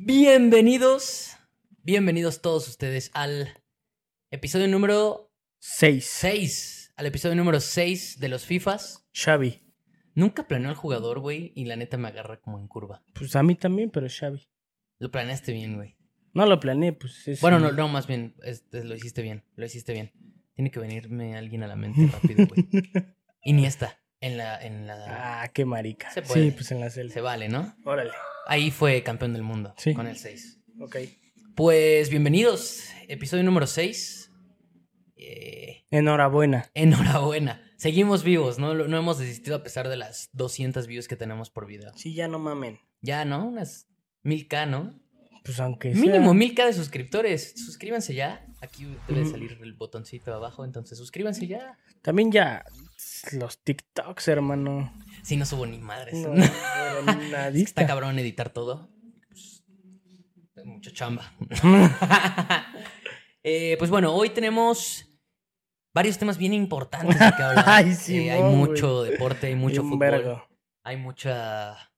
Bienvenidos, bienvenidos todos ustedes al episodio número 6. 6. Al episodio número 6 de los FIFAs. Xavi. Nunca planeó al jugador, güey, y la neta me agarra como en curva. Pues a mí también, pero Xavi. Lo planeaste bien, güey. No lo planeé, pues es... Bueno, no, no, más bien, lo hiciste bien, lo hiciste bien. Tiene que venirme alguien a la mente rápido, güey. Iniesta, en la, en la... Ah, qué marica. Se puede. Sí, pues en la celda. Se vale, ¿no? Órale. Ahí fue campeón del mundo, Sí. con el 6. Ok. Pues bienvenidos, episodio número 6. Eh, Enhorabuena. enhorabuena. Seguimos vivos, ¿no? No hemos desistido a pesar de las 200 views que tenemos por video. Sí, ya no mamen. Ya, ¿no? Unas 1000k, ¿no? Pues aunque sea... Mínimo 1000k de suscriptores. Suscríbanse ya. Aquí debe salir el botoncito abajo, entonces suscríbanse ya. También ya los TikToks, hermano. Si no subo ni madres. No, pero. Está cabrón editar todo. Pues, es mucha chamba. Eh, pues bueno, hoy tenemos varios temas bien importantes de que hablar. Ay, Eh, Simón, hay mucho deporte, hay mucho fútbol. vergo. Hay mucha.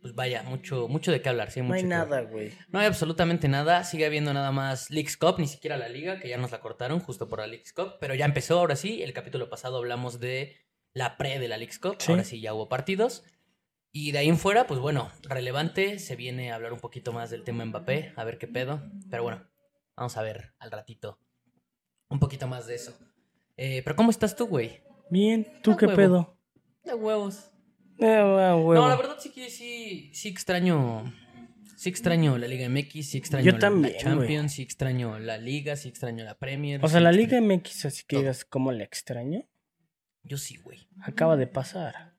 Pues vaya, mucho, mucho de qué hablar. Sí, No hay mucho nada, güey. No hay absolutamente nada. Sigue habiendo nada más Leagues Cup, ni siquiera la liga, que ya nos la cortaron justo por la Leagues Cup. Pero ya empezó, ahora sí. El capítulo pasado hablamos de la pre de la Leagues Cup. Sí. Ahora sí ya hubo partidos. Y de ahí en fuera, pues bueno, relevante. Se viene a hablar un poquito más del tema Mbappé, a ver qué pedo. Pero bueno, vamos a ver al ratito un poquito más de eso. Eh, pero ¿cómo estás tú, güey? Bien, ¿tú qué huevo. pedo? De huevos. Eh, ah, huevo. No, la verdad sí que sí, sí extraño. Sí extraño la Liga MX, sí extraño Yo la- también, la Champions, sí extraño la Liga, sí extraño la Premier. O sea, sí la Liga MX, así que digas, ¿cómo la extraño? Yo sí, güey. Acaba de pasar.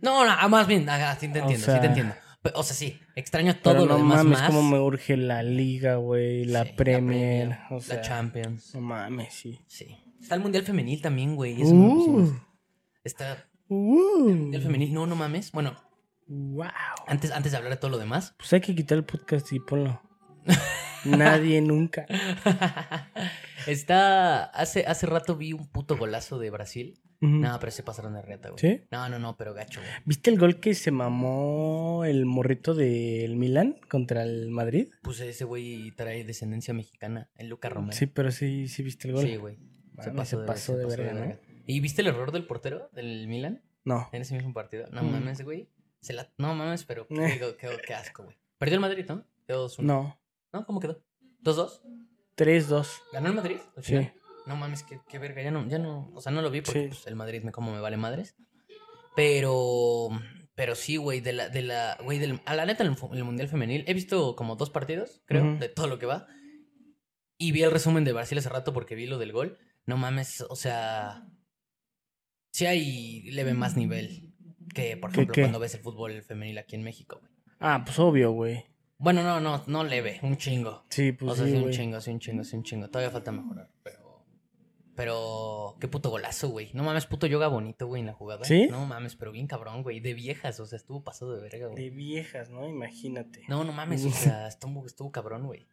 No, no, ah, más bien, ajá, sí te O entiendo, sí sea- te entiendo. O sea, sí, extraño todo Pero lo no demás mames, más. cómo me urge la Liga, güey, la Sí, Premier. o sea, la Champions. No mames, sí. Sí. Está el Mundial Femenil también, güey. Lo pusimos. Uh, Está uh, el Mundial Femenil. No, no mames. Bueno, wow. antes, antes de hablar de todo lo demás. Pues hay que quitar el podcast y ponlo. Nadie nunca. Está. Hace, hace rato vi un puto golazo de Brasil. No, pero se pasaron de reta, güey. ¿Sí? No, no, no, pero gacho, güey. ¿Viste el gol que se mamó el morrito del Milan contra el Madrid? Pues ese güey trae descendencia mexicana, el Luca Romero. Sí, pero sí, sí viste el gol. Sí, güey. Se pasó, se de, pasó se de pasó verga, ¿no? ¿Y viste el error del portero del Milan No. en ese mismo partido? No Mm. mames, güey. Se la... No mames, pero qué, Eh. qué- qué- qué asco, güey. Perdió el Madrid, ¿no? Quedó 2-1. No. ¿No? ¿Cómo quedó? ¿2-2? 3-2. ¿Ganó el Madrid? Sí. final? No mames, qué, qué verga. Ya no, ya no. O sea, no lo vi porque Sí. pues, el Madrid me como me vale madres. Pero. Pero sí, güey, de la, de la, güey, del, a la neta el, el Mundial Femenil he visto como dos partidos, creo, de todo lo que va. Y vi el resumen de Brasil hace rato porque vi lo del gol. No mames, o sea, sí hay leve más nivel que, por ¿Qué, ejemplo, qué? cuando ves el fútbol femenil aquí en México, güey. Ah, pues obvio, güey. Bueno, no, no, no leve, un chingo. Sí, pues o sea, sí, sí, un chingo, sí, un chingo, sí, un chingo. Todavía falta mejorar, pero. Pero. Qué puto golazo, güey. No mames, puto yoga bonito, güey, en la jugada. ¿Sí? No mames, pero bien cabrón, güey. De viejas, o sea, estuvo pasado de verga, güey. De viejas, ¿no? Imagínate. No, no mames, o sea, estuvo, estuvo cabrón, güey.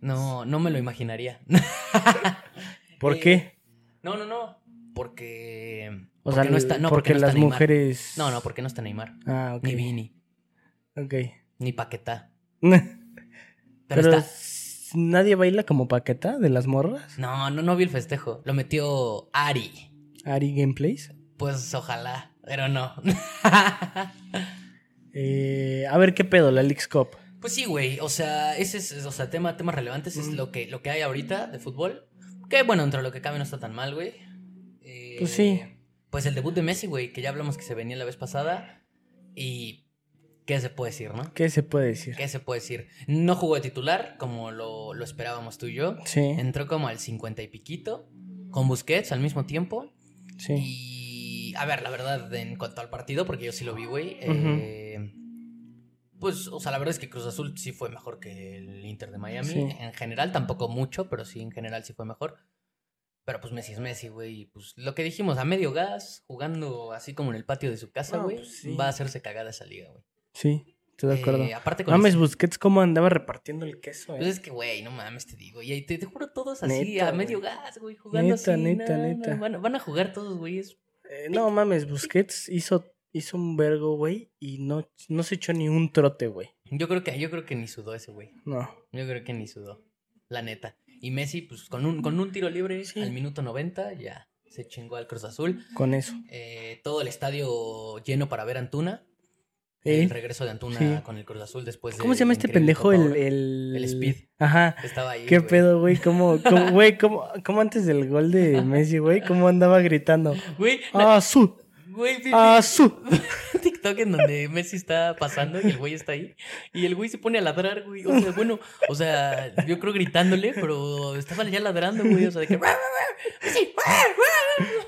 No, no me lo imaginaría. ¿Por Eh, qué? No, no, no. Porque. O porque sea, no está, no, porque, no está las Neymar. mujeres... No, no, porque no está Neymar. Ah, ok. Ni Vini, Ok. ni Paquetá. Pero, Pero, está. Nadie baila como paqueta de las morras. No, no, no vi el festejo. Lo metió Ari. Ari Gameplays. Pues ojalá, pero no. Eh, a ver qué pedo, la Leagues Cup. Pues sí, güey. O sea, ese es, o sea, tema, temas relevantes es lo que, lo que hay ahorita de fútbol. Que bueno, entre lo que cabe no está tan mal, güey. Eh, Pues sí. Pues el debut de Messi, güey, que ya hablamos que se venía la vez pasada. Y. ¿Qué se puede decir, no? ¿Qué se puede decir? ¿Qué se puede decir? No jugó de titular, como lo, lo esperábamos tú y yo. Sí, Entró como al 50 y piquito. Con Busquets al mismo tiempo. sí. Y a ver, la verdad, en cuanto al partido, porque yo sí lo vi, güey. eh, pues, o sea, la verdad es que Cruz Azul sí fue mejor que el Inter de Miami. Sí. En general, tampoco mucho, pero sí, en general sí fue mejor. Pero pues Messi es Messi, güey. Pues lo que dijimos, a medio gas, jugando así como en el patio de su casa, No, güey. pues, sí. Va a hacerse cagada esa liga, güey. Sí, estoy de acuerdo. Eh, aparte con Mames, Busquets, cómo andaba repartiendo el queso, eh? Pues es que, güey, no mames, te digo. Y ahí te, te juro todos así, Neta, a güey. medio gas, güey, jugando Neta, así. neta, no, neta. Van, van a jugar todos, güey. es- Eh, no mames, Busquets hizo, hizo un vergo, güey, y no, no se echó ni un trote, güey. Yo creo que, yo creo que ni sudó ese güey. No. Yo creo que ni sudó. La neta. Y Messi, pues con un, con un tiro libre Sí. al minuto 90, ya se chingó al Cruz Azul. Con eso. Eh, todo el estadio lleno para ver a Antuna. ¿Eh? El regreso de Antuna Sí. con el Cruz Azul después de. ¿Cómo se llama este pendejo? El, el... El Speed. Ajá. Estaba ahí. ¿Qué pedo, güey? ¿Cómo, cómo, güey, cómo, cómo antes del gol de Messi, güey? ¿Cómo andaba gritando? Güey, la- ¡Ah, su! güey, un TikTok en donde Messi está pasando y el güey está ahí. Y el güey se pone a ladrar, güey. O sea, bueno, o sea, yo creo gritándole, pero estaba ya ladrando, güey. O sea, de que. Messi,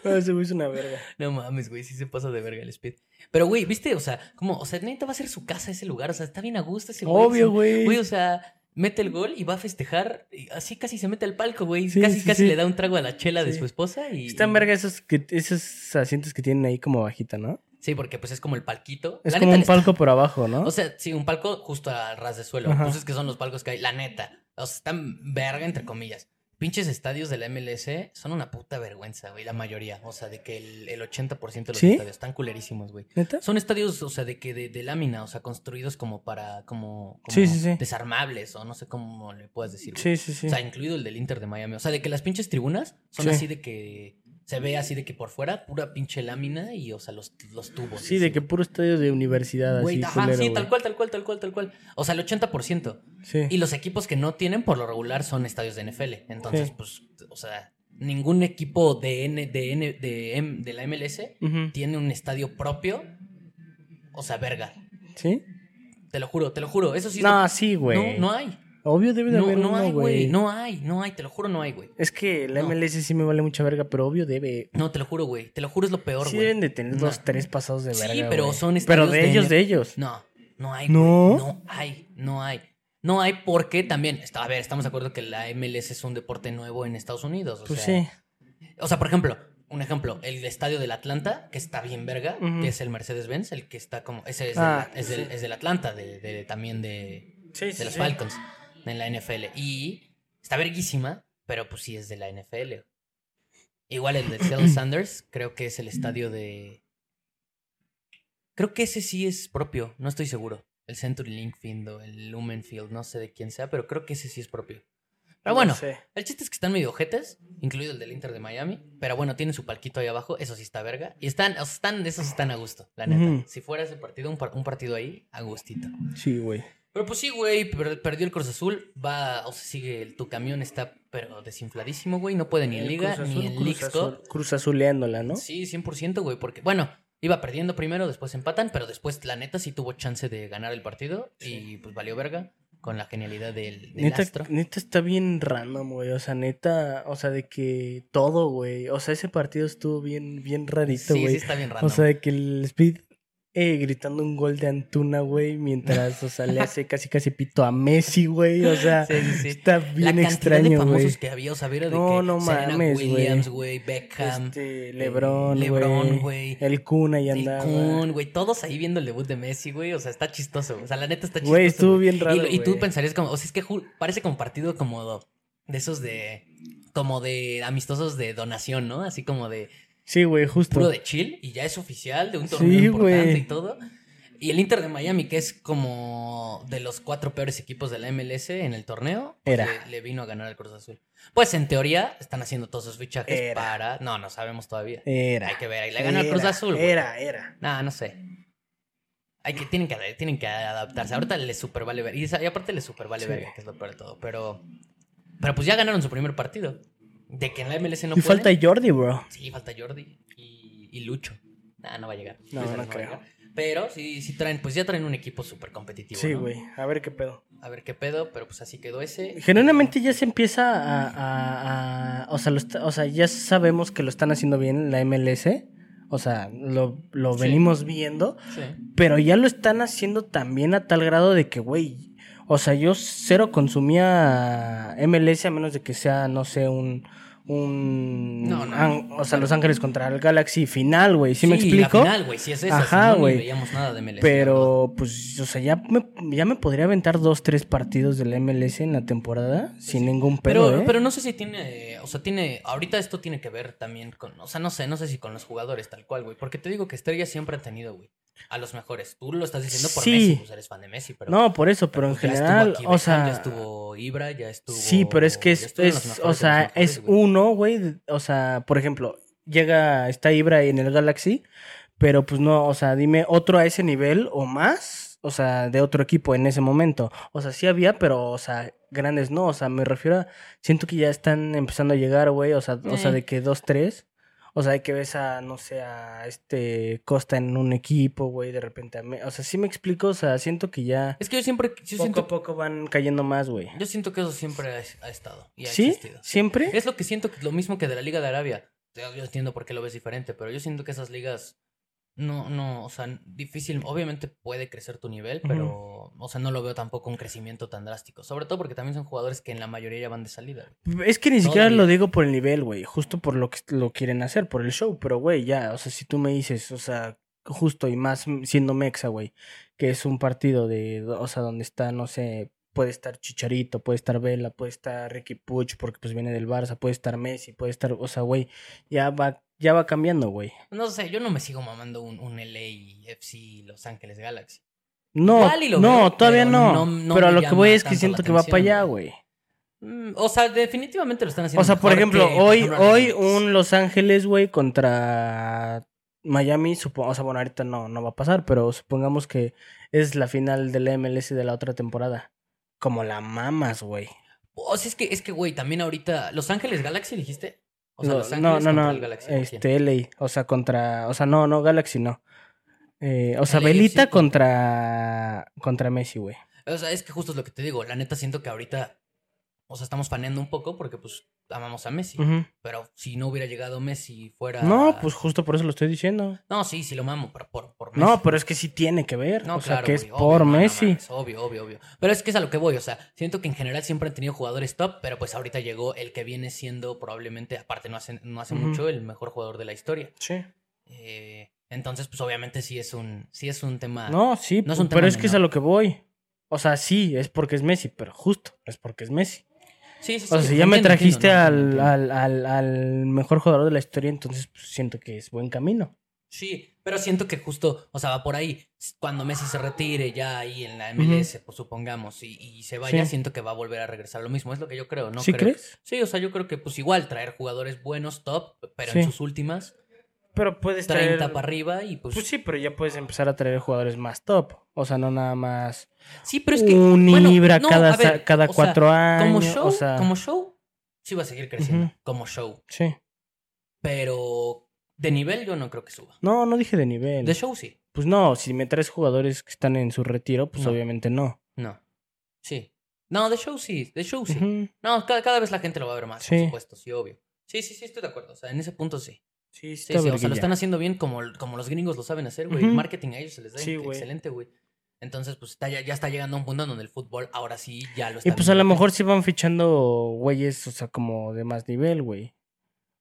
Ah, ese güey es una verga. No mames, güey, sí se pasa de verga el speed. Pero, güey, ¿viste? O sea, como, o sea, neta va a ser su casa ese lugar. O sea, está bien a gusto ese güey. Obvio, güey. Güey, o sea, mete el gol y va a festejar. y así casi se mete al palco, güey. Sí, casi, sí, casi sí. le da un trago a la chela de su esposa y. Están verga esos, que, esos asientos que tienen ahí como bajita, ¿no? Sí, porque pues es como el palquito. Es La como un está- palco por abajo, ¿no? O sea, sí, un palco justo al ras de suelo. Ajá. Pues es que son los palcos que hay. La neta. O sea, están verga, entre comillas. Pinches estadios de la MLS son una puta vergüenza, güey. La mayoría. O sea, de que el, el 80% de los ¿Sí? estadios están culerísimos, güey. ¿Neta? Son estadios, o sea, de que de, de lámina, o sea, construidos como para, como, como Sí, sí, sí. desarmables, o no sé cómo le puedes decir. güey. Sí, sí, sí. O sea, incluido el del Inter de Miami. O sea, de que las pinches tribunas son Sí. así de que se ve así de que por fuera, pura pinche lámina y, o sea, los, los tubos. Sí, de que puro estadio de universidad Güey, así, ajá, culero, sí, güey. tal cual, tal cual, tal cual, tal cual. O sea, el 80%. Sí. Y los equipos que no tienen, por lo regular, son estadios de NFL. Entonces, Sí. pues, o sea, ningún equipo de, N, de, N, de, M- de la MLS tiene un estadio propio. O sea, verga. ¿Sí? Te lo juro, te lo juro. Eso sí. es No, lo- sí, güey. no, no hay. Obvio debe de No, haber no uno, hay, güey. güey. No hay, no hay. Te lo juro, no hay, güey. Es que la No. MLS sí me vale mucha verga, pero obvio debe. No, te lo juro, güey. Te lo juro, es lo peor, Sí güey. deben de tener No. dos, tres pasados de Sí, verga. pero güey. son Pero estadios de de ellos, de ellos. No, no hay. ¿No? güey. No hay, no hay. No hay porque también, está- a ver, estamos de acuerdo que la MLS es un deporte nuevo en Estados Unidos. O Pues sea, sí. O sea, por ejemplo, un ejemplo, el estadio del Atlanta, que está bien verga, que es el Mercedes-Benz, el que está como. Ese es, Ah, del, es, del, sí. es del Atlanta, de, de- también de, Sí, de los Falcons, en la NFL. Y está verguísima, pero pues sí es de la NFL. Igual el de Seattle Sanders, creo que es el estadio de. Creo que ese sí es propio, no estoy seguro. El Century Link Field o el Lumen Field, no sé de quién sea, pero creo que ese sí es propio. Pero bueno, el chiste es que están medio ojetes, incluido el del Inter de Miami. Pero bueno, tienen su palquito ahí abajo, eso sí está verga. Y están, están, esos están a gusto, la neta. Si fuera ese partido, un, par- un partido ahí, a gustito. Sí, güey. Pero pues sí, güey, per- perdió el Cruz Azul. Va, o sea, sigue, el- tu camión está, pero desinfladísimo, güey. No puede ni en Liga, ni en Cruz Leagues Azul-. Cruz Azuleándola, ¿no? Sí, 100%, güey, porque, bueno, iba perdiendo primero, después empatan, pero después, la neta, sí tuvo chance de ganar el partido y pues valió verga con la genialidad del, del Neta, astro. neta está bien random, güey. O sea, neta, o sea, de que todo, güey. O sea, ese partido estuvo bien, bien rarito, Sí, güey. sí está bien raro. o sea, de que el Speed eh, gritando un gol de Antuna, güey, mientras, o sea, le hace casi casi pito a Messi, güey. O sea, Sí, sí, está la bien de extraño, famosos güey. que había, o sea, era de No, que no Serena mames, güey. Williams, güey, Beckham, Este, Lebron, Lebron, güey. El Kun ahí el andaba. Kun, güey, todos ahí viendo el debut de Messi, güey, o sea, está chistoso, o sea, la neta está chistoso. Güey, estuvo güey. bien raro, Y, tú pensarías como, o sea, es que parece como partido como de esos de, como de amistosos de donación, ¿no? Así como de Sí, güey, justo. puro de chill y ya es oficial, de un torneo Sí, importante y todo. Y el Inter de Miami, que es como de los cuatro peores equipos de la MLS en el torneo, pues Era. Le, le vino a ganar al Cruz Azul. Pues en teoría están haciendo todos sus fichajes Era. para... No, no sabemos todavía. Era. Hay que ver, ahí le ganó al Cruz Azul. güey. Era, era. Nah, no sé. Hay que, tienen, que, tienen que adaptarse. Ahorita les super vale ver. Y, aparte les super vale Sí. ver, que es lo peor de todo. Pero, pero pues ya ganaron su primer partido. De que en la MLS no y pueden. falta Jordi, bro. Sí, falta Jordi y, y Lucho. Nah, no va a llegar. No, no a creo. llegar. Pero sí, sí traen, pues ya traen un equipo súper competitivo. Sí, ¿no? güey. A ver qué pedo. A ver qué pedo, pero pues así quedó ese. Genuinamente ya se empieza a... a- a- o, sea, lo está- o sea, ya sabemos que lo están haciendo bien la MLS. O sea, lo, lo Sí. venimos viendo. Sí. Pero ya lo están haciendo también a tal grado de que, güey... O sea, yo cero consumía MLS a menos de que sea, no sé, un, un... No, no, an- o sea, Los Ángeles contra el Galaxy final, güey. ¿Sí, me La explico? final, güey, sí es esa. Ajá, si no, veíamos nada de MLS. la. Pero, pues, o sea, ya me, ya me podría aventar dos, tres partidos del MLS en la temporada sin ningún pedo, Pero, ¿eh? pero no sé si tiene, o sea, tiene, ahorita esto tiene que ver también con, o sea, no sé, no sé si con los jugadores tal cual, güey, porque te digo que Estrella siempre ha tenido, güey, a los mejores. Tú lo estás diciendo por Sí. Messi, pues eres fan de Messi, pero no, por eso, pero en ya general, estuvo aquí o sea... ya estuvo Ibra, ya estuvo Sí, pero es que es, o sea, mejores, es güey. uno, güey, o sea, por ejemplo, llega, está Ibra en el Galaxy, pero pues no, o sea, dime otro a ese nivel o más, o sea, de otro equipo en ese momento. O sea, sí había, pero, o sea, grandes no, o sea, me refiero a, siento que ya están empezando a llegar, güey, o sea, o sea, de que dos, tres. O sea, de que ves a, no sé, a este Costa en un equipo, güey, de repente a Me- O sea, sí me explico, o sea, siento que ya Es que yo siempre, yo poco siento, a poco van cayendo más, güey. yo siento que eso siempre ha, ha estado y ha ¿Sí? existido. ¿Siempre? Es lo que siento que lo mismo que de la Liga de Arabia. Yo entiendo por qué lo ves diferente, pero yo siento que esas ligas no, no, o sea, difícil, obviamente puede crecer tu nivel, pero, o sea, no lo veo tampoco un crecimiento tan drástico. Sobre todo porque también son jugadores que en la mayoría ya van de salida. güey. Es que ni siquiera lo digo por el nivel, güey. Justo por lo que lo quieren hacer, por el show. Pero, güey, ya, o sea, si tú me dices, o sea, justo y más siendo Mexa, güey, que es un partido de, o sea, donde está, no sé, puede estar Chicharito, puede estar Vela, puede estar Ricky Puch, porque pues viene del Barça, puede estar Messi, puede estar, o sea, güey, ya va, ya va cambiando, güey. No sé, yo no me sigo mamando un, un LA FC Los Ángeles Galaxy. No, lo no, veo, todavía no. no- no pero a lo que voy es que siento que va para allá, güey. Mm, O sea, definitivamente lo están haciendo O sea, por ejemplo, hoy, hoy un Los Ángeles, güey, contra Miami, supongo, o sea, bueno, ahorita no, no va a pasar, pero supongamos que es la final de la MLS de la otra temporada. Como la mamas, güey. O sea, es que, es que, güey, también ahorita. ¿Los Ángeles Galaxy dijiste? O sea, No, Los no, Ángeles no, contra no, el este, LA, o sea, contra, o sea, no, no, Galaxy no. Eh, o sea, LAFC Belita contra, contra Messi, güey. O sea, es que justo es lo que te digo. La neta siento que ahorita. O sea, estamos paneando un poco porque, pues, amamos a Messi. Pero si no hubiera llegado Messi fuera. No, pues justo por eso lo estoy diciendo. No, sí, sí lo mamo, pero por, por Messi. No, pero es que sí tiene que ver. No, o sea, claro, que es por no Messi. obvio, obvio, obvio. Pero es que es a lo que voy, o sea, siento que en general siempre han tenido jugadores top, pero pues ahorita llegó el que viene siendo probablemente, aparte no hace, no hace mucho, el mejor jugador de la historia. sí. Eh, entonces, pues obviamente sí es un, sí es un tema. No, sí, No es un pero tema es que es a lo que voy. O sea, sí, es porque es Messi, pero justo, es porque es Messi. Sí, sí, O sea, sí, si ya me trajiste entiendo, al, al, al, al mejor jugador de la historia, entonces pues, siento que es buen camino. Sí, pero siento que justo, o sea, va por ahí. Cuando Messi se retire ya ahí en la MLS, pues supongamos, y, y se vaya, Sí. siento que va a volver a regresar lo mismo. Es lo que yo creo, ¿no? ¿Sí creo. crees? Sí, o sea, yo creo que pues igual traer jugadores buenos, top, pero Sí. en sus últimas, Pero puedes 30 para arriba y pues... Pues sí, pero ya puedes empezar a traer jugadores más top. O sea, no nada más Sí, pero es que... un bueno, Ibra no, cada, ver, cada o sea, cuatro años. Como show, o sea, como show, sí va a seguir creciendo, como show. sí. Pero de nivel yo no creo que suba. No, no dije de nivel. De show sí. Pues no, si me traes jugadores que están en su retiro, pues No. obviamente no. No. Sí. No, de show sí, de show sí. No, cada, cada vez la gente lo va a ver más, Sí. por supuesto, sí, obvio. Sí, sí, sí, estoy de acuerdo. O sea, en ese punto sí. Sí, Sí, sí, o sea, lo están haciendo bien como, como los gringos lo saben hacer, güey. El Ujú. marketing a ellos se les da Sí, excelente, güey. Entonces, pues está, ya, ya está llegando a un punto donde el fútbol ahora sí ya lo está Y pues a lo mejor sí van fichando güeyes, o sea, como de más nivel, güey.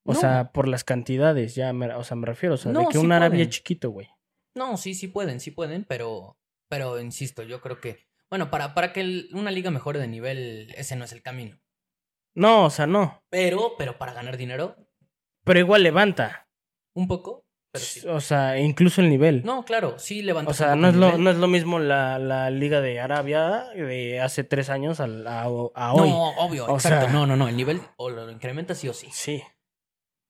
O No. sea, por las cantidades, ya, me, o sea, me refiero, o sea, de que sí un Arabia pueden. chiquito, güey. No, sí, sí pueden, sí pueden, pero, pero insisto, yo creo que, bueno, para, para que el- una liga mejore de nivel, ese no es el camino. No, o sea, no. Pero, pero para ganar dinero, Pero igual levanta. Un poco, pero sí. O sea, incluso el nivel. No, claro, sí levanta. o sea, no es, lo, no es lo mismo la, la liga de Arabia de hace tres años al- a, a hoy. No, obvio, O exacto. sea- no, no, no, el nivel o lo incrementa sí o sí. Sí.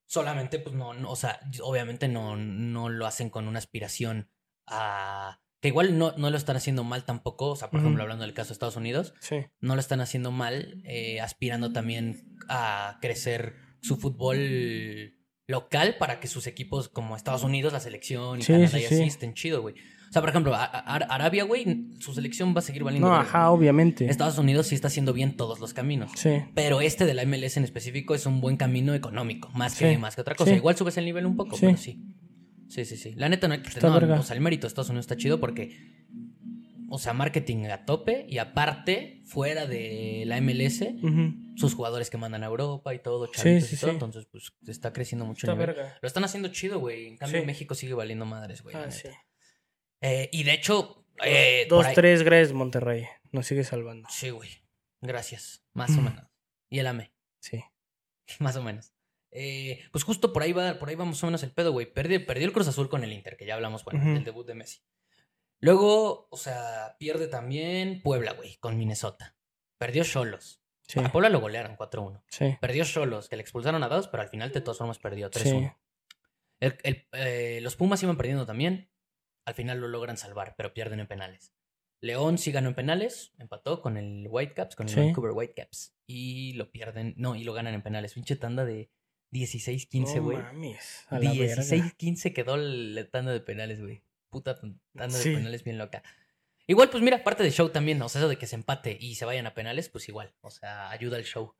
Solamente, pues no, no, o sea, obviamente no, no lo hacen con una aspiración a... Que igual no, no lo están haciendo mal tampoco, o sea, por ejemplo, hablando del caso de Estados Unidos, Sí. no lo están haciendo mal, eh, aspirando también a crecer su fútbol local para que sus equipos como Estados Unidos, la selección y Sí, Canadá sí, y así sí. estén chido, güey. O sea, por ejemplo, a- a- Arabia, güey, su selección va a seguir valiendo. No, ajá, obviamente. Estados Unidos sí está haciendo bien todos los caminos. Sí. Pero este de la MLS en específico es un buen camino económico, más que, más que otra cosa. Igual subes el nivel un poco, Sí. pero sí. Sí, sí, sí. La neta no hay que Está no, verga. O sea, el mérito de Estados Unidos está chido porque o sea, marketing a tope y aparte, fuera de la MLS, sus jugadores que mandan a Europa y todo, chavitos sí, y todo, sí. entonces pues está creciendo mucho Está el nivel. verga. Lo están haciendo chido, güey. En cambio. México sigue valiendo madres, güey. Ah. Eh, y de hecho, eh, Dos, ahí- tres, gracias, Monterrey. Nos sigue salvando. Sí, güey. Gracias. Más o Mm. menos. Y el AME. Sí. Más o menos. Eh, pues justo por ahí va, por ahí va más o menos el pedo, güey. Perdió, perdió el Cruz Azul con el Inter, que ya hablamos, bueno, del debut de Messi. Luego, o sea, pierde también Puebla, güey, con Minnesota. Perdió Cholos. Sí. A Puebla lo golearon 4-1. Sí. Perdió Cholos, que le expulsaron a dos, pero al final de todas formas perdió 3-1. Sí. El- el- eh, los Pumas iban perdiendo también. Al final lo logran salvar, pero pierden en penales. León sí ganó en penales, empató con el Whitecaps, con el Sí. Vancouver Whitecaps. Y lo pierden, no, y lo ganan en penales. Pinche tanda de 16-15, No güey. verga. 16-15 quedó la tanda de penales, güey. Puta tan- tanda Sí. de penales bien loca. Igual, pues mira, parte del show también, o sea, eso de que se empate y se vayan a penales, pues igual. O sea, ayuda al show.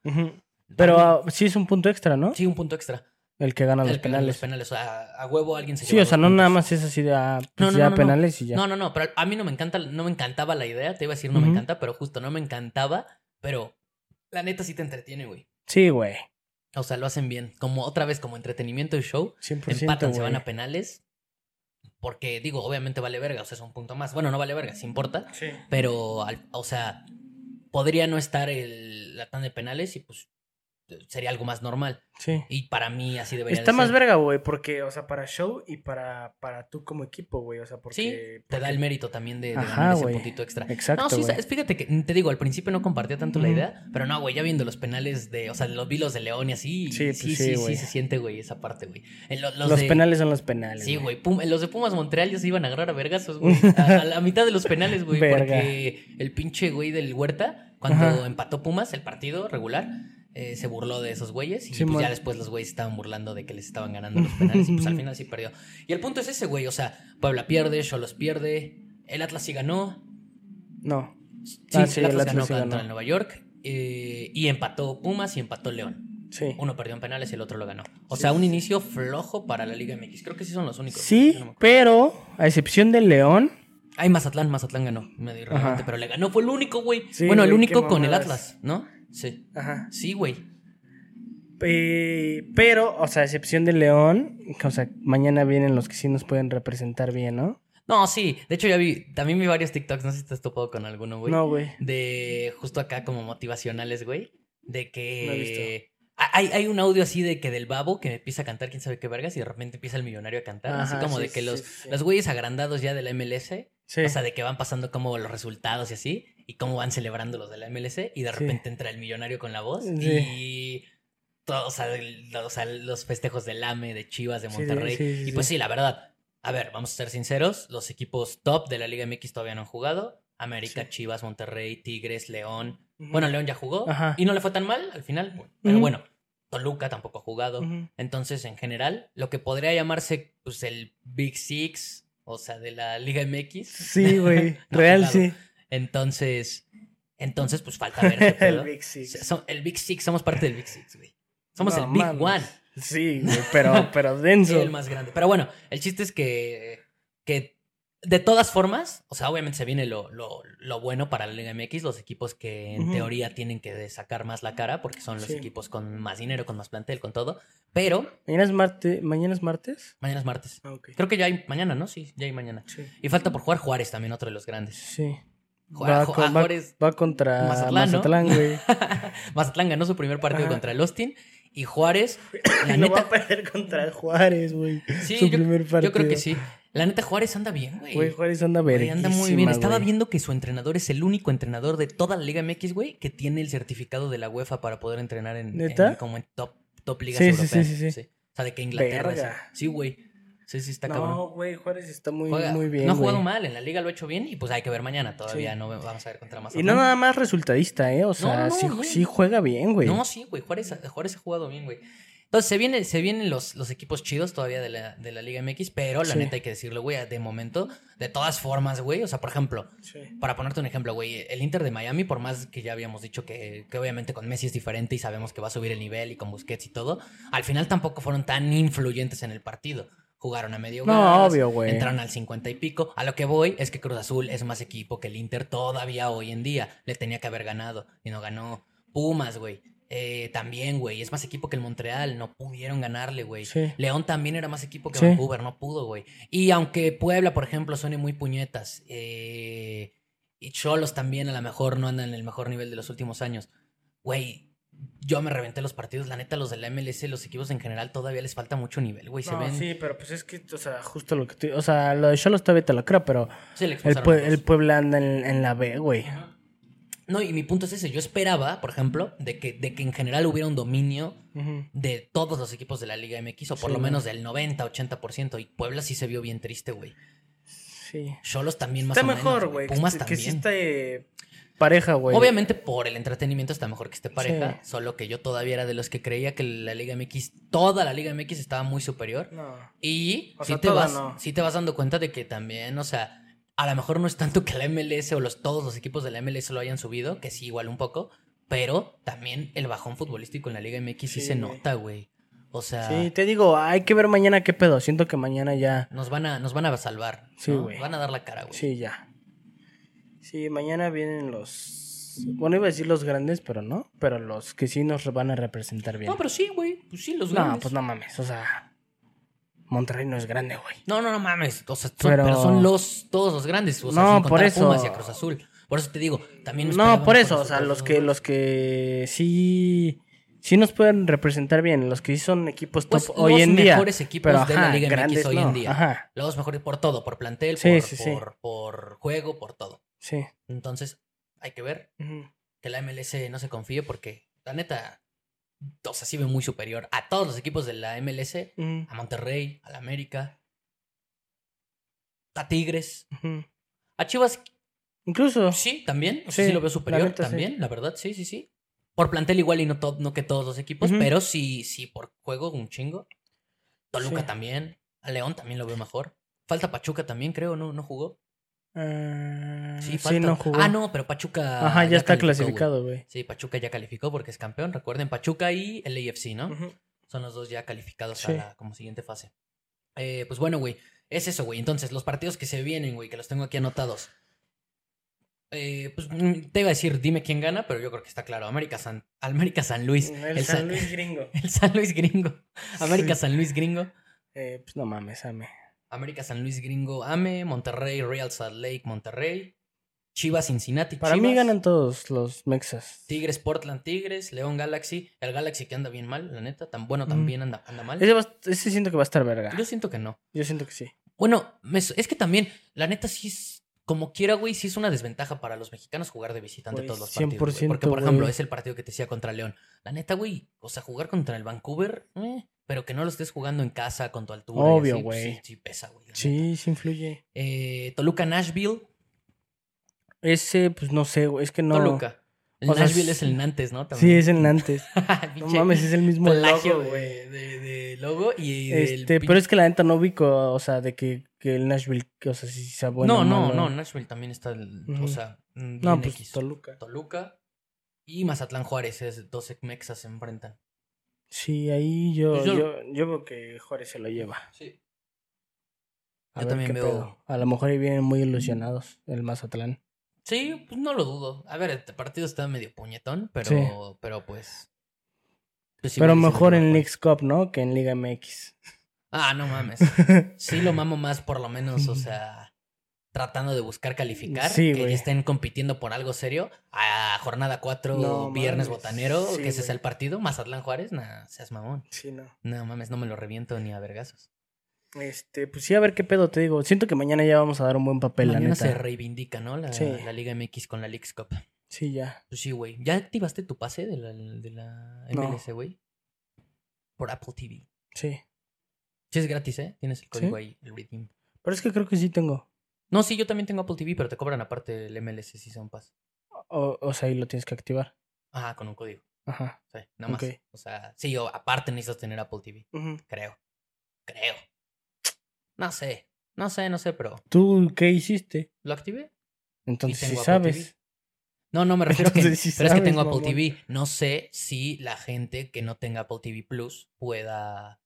Pero ah, sí es un punto extra, ¿no? sí, un punto extra. El que gana los El gana penales. Los penales, o sea, a huevo alguien se Sí, lleva o sea, no nada más es así de ah, No, pues no, ya no, no. penales y ya. No, no, no, pero a mí no me encanta, no me encantaba la idea, te iba a decir no me encanta, pero justo no me encantaba, pero la neta sí te entretiene, güey. Sí, güey. O sea, lo hacen bien, como otra vez como entretenimiento y show, 100%. empatan, se van a penales, porque digo, obviamente vale verga, o sea, es un punto más. Bueno, no vale verga, sí importa, Sí. pero, al- o sea, podría no estar el, la tanda de penales y pues sería algo más normal. Sí. Y para mí así debería Está de más ser. verga, güey, porque, o sea, para show y para, para tú como equipo, güey, o sea, porque... Sí, te porque- da el mérito también de, de Ajá, ese puntito extra. Exacto, No, sí, sabes, fíjate que te digo, al principio no compartía tanto la idea, pero no, güey, ya viendo los penales de, o sea, los vilos de León y así, Sí, sí, pues sí, sí, sí, se siente, güey, esa parte, güey. Lo- los Los de- penales son los penales. Sí, güey, los de Pumas Montreal ya se iban a agarrar a vergazos, güey. A, a la mitad de los penales, güey, porque el pinche güey del Huerta, cuando Ajá. empató Pumas, el partido regular, eh, se burló de esos güeyes y pues Simón. ya después los güeyes estaban burlando de que les estaban ganando los penales y pues al final sí perdió. Y el punto es ese, güey, o sea, Puebla pierde, Cholos pierde, el Atlas sí ganó, No. Sí, Ah, sí, el el Atlas ganó sí contra ganó. el Nueva York eh, y empató Pumas y empató León. Sí. Uno perdió en penales y el otro lo ganó. O sea, un inicio flojo para la Liga MX. Creo que sí son los únicos. Sí, no pero a excepción del León, Ay, Mazatlán, Mazatlán ganó. Medio pero le ganó. Fue el único, güey. Sí, bueno, el único con el. Atlas, ¿no? Sí. ajá. Sí, güey. Eh, pero, o sea, a excepción del León, o sea, mañana vienen los que sí nos pueden representar bien, ¿no? No, sí. De hecho, ya vi. También vi varios TikToks. No sé si te has topado con alguno, güey. No, güey. de justo acá como motivacionales, güey. De No he que hay, hay un audio así de que del babo que empieza a cantar quién sabe qué vergas y de repente empieza el millonario a cantar. así como sí, de que los, sí, sí. los güeyes agrandados ya de la MLS, o sea, de que van pasando como los resultados y así, y cómo van celebrando los de la MLS, y de repente entra el millonario con la voz y... todo, o, sea, el- o sea, los festejos del AME, de Chivas, de Monterrey. y pues sí. la verdad. A ver, vamos a ser sinceros. Los equipos top de la Liga MX todavía no han jugado. América. Chivas, Monterrey, Tigres, León. Bueno, León ya jugó Ajá. y no le fue tan mal al final. Pero bueno, Toluca tampoco ha jugado. Entonces, en general, lo que podría llamarse pues el Big Six, o sea, de la Liga MX. Sí, güey. No, Real, sí. Entonces, entonces, pues falta ver el Big Six. So- el Big Six, somos parte del Big Six, güey. Somos No el Big. One. Sí, güey, pero, pero denso. El más grande. Pero bueno, el chiste es que, que de todas formas, o sea, obviamente se viene lo, lo, lo bueno para la Liga MX, los equipos que en teoría tienen que sacar más la cara, porque son los Sí. equipos con más dinero, con más plantel, con todo. Pero ¿Mañana es, marte... ¿Mañana es martes? mañana es martes. Ah. Creo que ya hay mañana, ¿no? Sí, ya hay mañana. Sí. Y falta por jugar Juárez también, otro de los grandes. Sí. Juega- Va, ju- con- a va- Juárez- va contra Mazatlán, Mazatlán, ¿no? güey. Mazatlán ganó su primer partido Ajá. contra el Austin. Y Juárez, la No va a perder contra Juárez, güey. Sí, Su yo, primer yo creo partido. que sí. La neta, Juárez anda bien, güey. Güey, Juárez anda verguísima, anda muy bien. Estaba güey. viendo que su entrenador es el único entrenador de toda la Liga MX, güey, que tiene el certificado de la UEFA para poder entrenar en, ¿Neta? en- como en top, top ligas Sí, sí, europeas. sí, sí, sí. O sea, de que Inglaterra. Verga. Sí, güey. Sí, sí, está cabrón. No, güey, Juárez está muy, Juega- muy bien, no ha jugado mal, en la liga lo ha hecho bien y pues hay que ver mañana. Todavía Sí. no vamos a ver contra más. Y no nada más resultadista, ¿eh? O sea, no, sí, juega bien, güey. No, sí, güey. Juárez, Juárez ha jugado bien, güey. Entonces, se, viene, se vienen los, los equipos chidos todavía de la, de la Liga MX, pero la Sí. neta hay que decirlo, güey, de momento, de todas formas, güey. O sea, por ejemplo, Sí. para ponerte un ejemplo, güey, el Inter de Miami, por más que ya habíamos dicho que, que obviamente con Messi es diferente y sabemos que va a subir el nivel y con Busquets y todo, al final tampoco fueron tan influyentes en el partido. Jugaron a medio No, gas, obvio, güey. entraron al 50 y pico. A lo que voy es que Cruz Azul es más equipo que el Inter todavía hoy en día. Le tenía que haber ganado y no ganó. Pumas, güey. eh, también, güey. Es más equipo que el Montreal. No pudieron ganarle, güey. Sí. León también era más equipo que Sí. Vancouver. No pudo, güey. Y aunque Puebla, por ejemplo, suene muy puñetas. eh, y Cholos también a lo mejor no andan en el mejor nivel de los últimos años. Güey, yo me reventé los partidos. La neta, los de la MLS, los equipos en general, todavía les falta mucho nivel, güey. Se ven. sí, pero pues es que, o sea, justo lo que te... O sea, lo de Cholos todavía te lo creo, pero le el, pue- el Puebla anda en, en la B, güey. No, y mi punto es ese. Yo esperaba, por ejemplo, de que, de que en general hubiera un dominio de todos los equipos de la Liga MX, o por Sí, lo menos del 90-80%. Y Puebla sí se vio bien triste, güey. Sí. Cholos también más Está o menos, mejor, güey. Pumas que, que también. sí está eh, pareja, güey. Obviamente por el entretenimiento está mejor que esté pareja, Sí. solo que yo todavía era de los que creía que la Liga MX, toda la Liga MX estaba muy superior. No. Y O sea, te vas, no. sí te vas dando cuenta de que también, o sea, a lo mejor no es tanto que la MLS o los, todos los equipos de la MLS lo hayan subido, que sí, igual un poco, pero también el bajón futbolístico en la Liga MX sí, Sí, se güey. nota, güey. O sea, Sí, te digo, hay que ver mañana qué pedo. Siento que mañana ya... nos, van a, nos van a salvar. Sí, ¿no? güey. Van a dar la cara, güey. Sí, ya. Sí, mañana vienen los... Bueno, iba a decir los grandes, pero no. Pero los que sí nos van a representar bien. No, pero sí, güey. Pues sí, los No, grandes. pues no mames. O sea, Monterrey no es grande, güey. No, no, no mames. O sea, son- Pero- pero... son los, todos los grandes. O sea, No, sin por eso. Pumas y a Cruz Azul. Por eso te digo, también. No, por eso, o sea, los que, los que sí, sí nos pueden representar bien, los que sí son equipos top Pues, hoy los en día. mejores equipos pero, de la Liga MX grandes hoy no, en día. Ajá, Los mejores por todo, por plantel, Sí, por, sí, sí. por, por juego, por todo. Sí. Entonces, hay que ver que la MLS no se confíe porque, la neta, o sea, sí ve muy superior a todos los equipos de la MLS, a Monterrey, a la América, a Tigres, a Chivas Incluso, Sí, también. O sea, sí, Sí, lo veo la superior sí. también, la verdad, sí, sí, sí. Por plantel igual y no, to- no que todos los equipos, pero sí, sí, por juego un chingo. Toluca también. A León también lo veo mejor. Falta Pachuca también, creo, ¿no? ¿No jugó? Ah, Sí, sí, falta. no jugó. Ah, no, pero Pachuca. Ajá, ya, está calificó, clasificado, güey. Sí, Pachuca ya calificó porque es campeón. Recuerden, Pachuca y el AFC, ¿no? Son los dos ya calificados Sí. a la como siguiente fase. Eh, pues bueno, güey. Es eso, güey. Entonces, los partidos que se vienen, güey, que los tengo aquí anotados. Eh, pues mm, te iba a decir, dime quién gana, pero yo creo que está claro. América San, América San Luis. El, San Luis gringo. El San Luis gringo. América Sí. San Luis gringo. Eh, pues no mames, ame. América San Luis gringo. Ame. Monterrey, Real Salt Lake, Monterrey. Chivas, Cincinnati. Para mí ganan todos los mexas. Tigres, Portland, Tigres. León, Galaxy. El Galaxy que anda bien mal, la neta. Tan bueno, también anda, anda mal. Ese, va ese siento que va a estar verga. Yo siento que no. Yo siento que sí. Bueno, me es que también, la neta sí es, como quiera, güey, sí es una desventaja para los mexicanos jugar de visitante todos los partidos. güey. 100%, Porque, por ejemplo, es el partido que te decía contra León. La neta, güey, o sea, jugar contra el Vancouver, eh, pero que no lo estés jugando en casa con tu altura. Obvio, pues, güey. sí, sí pesa, güey. neta. Sí, sí influye. Eh, Toluca, Nashville. Ese, pues no sé, güey. Es que no. Toluca. El O Nashville es- es el Nantes, ¿no? Sí, es el Nantes. No Pinche mames, es el mismo plagio, logo, güey. De, de logo y Este, pero es que la neta no ubico, o sea, de que, que el Nashville, o sea, si sea bueno. no, no, no, Nashville también está, el- o sea, mm, No, pues X. Toluca. Toluca y Mazatlán Juárez, es 12 mexas se enfrentan. Sí, ahí yo, Pues yo- yo, yo veo que Juárez se lo lleva. Sí. A Yo ver también qué veo- pedo. A lo mejor ahí vienen muy ilusionados el Mazatlán. Sí, pues no lo dudo. A ver, este partido está medio puñetón, pero, Sí. pero pues. pues Pero mejor me en lo Leagues Cup, ¿no? Que en Liga MX. Ah, no mames. Sí lo mamo más por lo menos, o sea, tratando de buscar calificar, Sí, que estén compitiendo por algo serio. A jornada 4, No viernes mames. botanero, Sí, que ese es el partido, Mazatlán Juárez, nah, seas mamón. Sí, no. No mames, no me lo reviento ni a vergazos. Este, pues sí, a ver qué pedo te digo. Siento que mañana ya vamos a dar un buen papel, la Mañana neta. se reivindica, ¿no? La, Sí. la Liga MX con la Leagues Cup. Sí, ya. Pues sí, güey. ¿Ya activaste tu pase de la, de la. MLS, güey? Por Apple TV. Sí. Sí, es gratis, ¿eh? Tienes el código ¿Sí? ahí, el redeem. Pero es que creo que sí tengo. No, sí, yo también tengo Apple TV, pero te cobran aparte el MLS si son Pass. O, o sea, ahí lo tienes que activar. Ajá, con un código. Ajá. Sí, nada más. O sea, sí, o aparte necesitas tener Apple TV. Creo. Creo. No sé. No sé, no sé, pero ¿Tú qué hiciste? ¿lo activé? Entonces, sí tengo Apple sabes. No, no, me refiero a que. Entonces sí pero es que tengo Apple. TV. No sé si la gente que no tenga Apple TV Plus pueda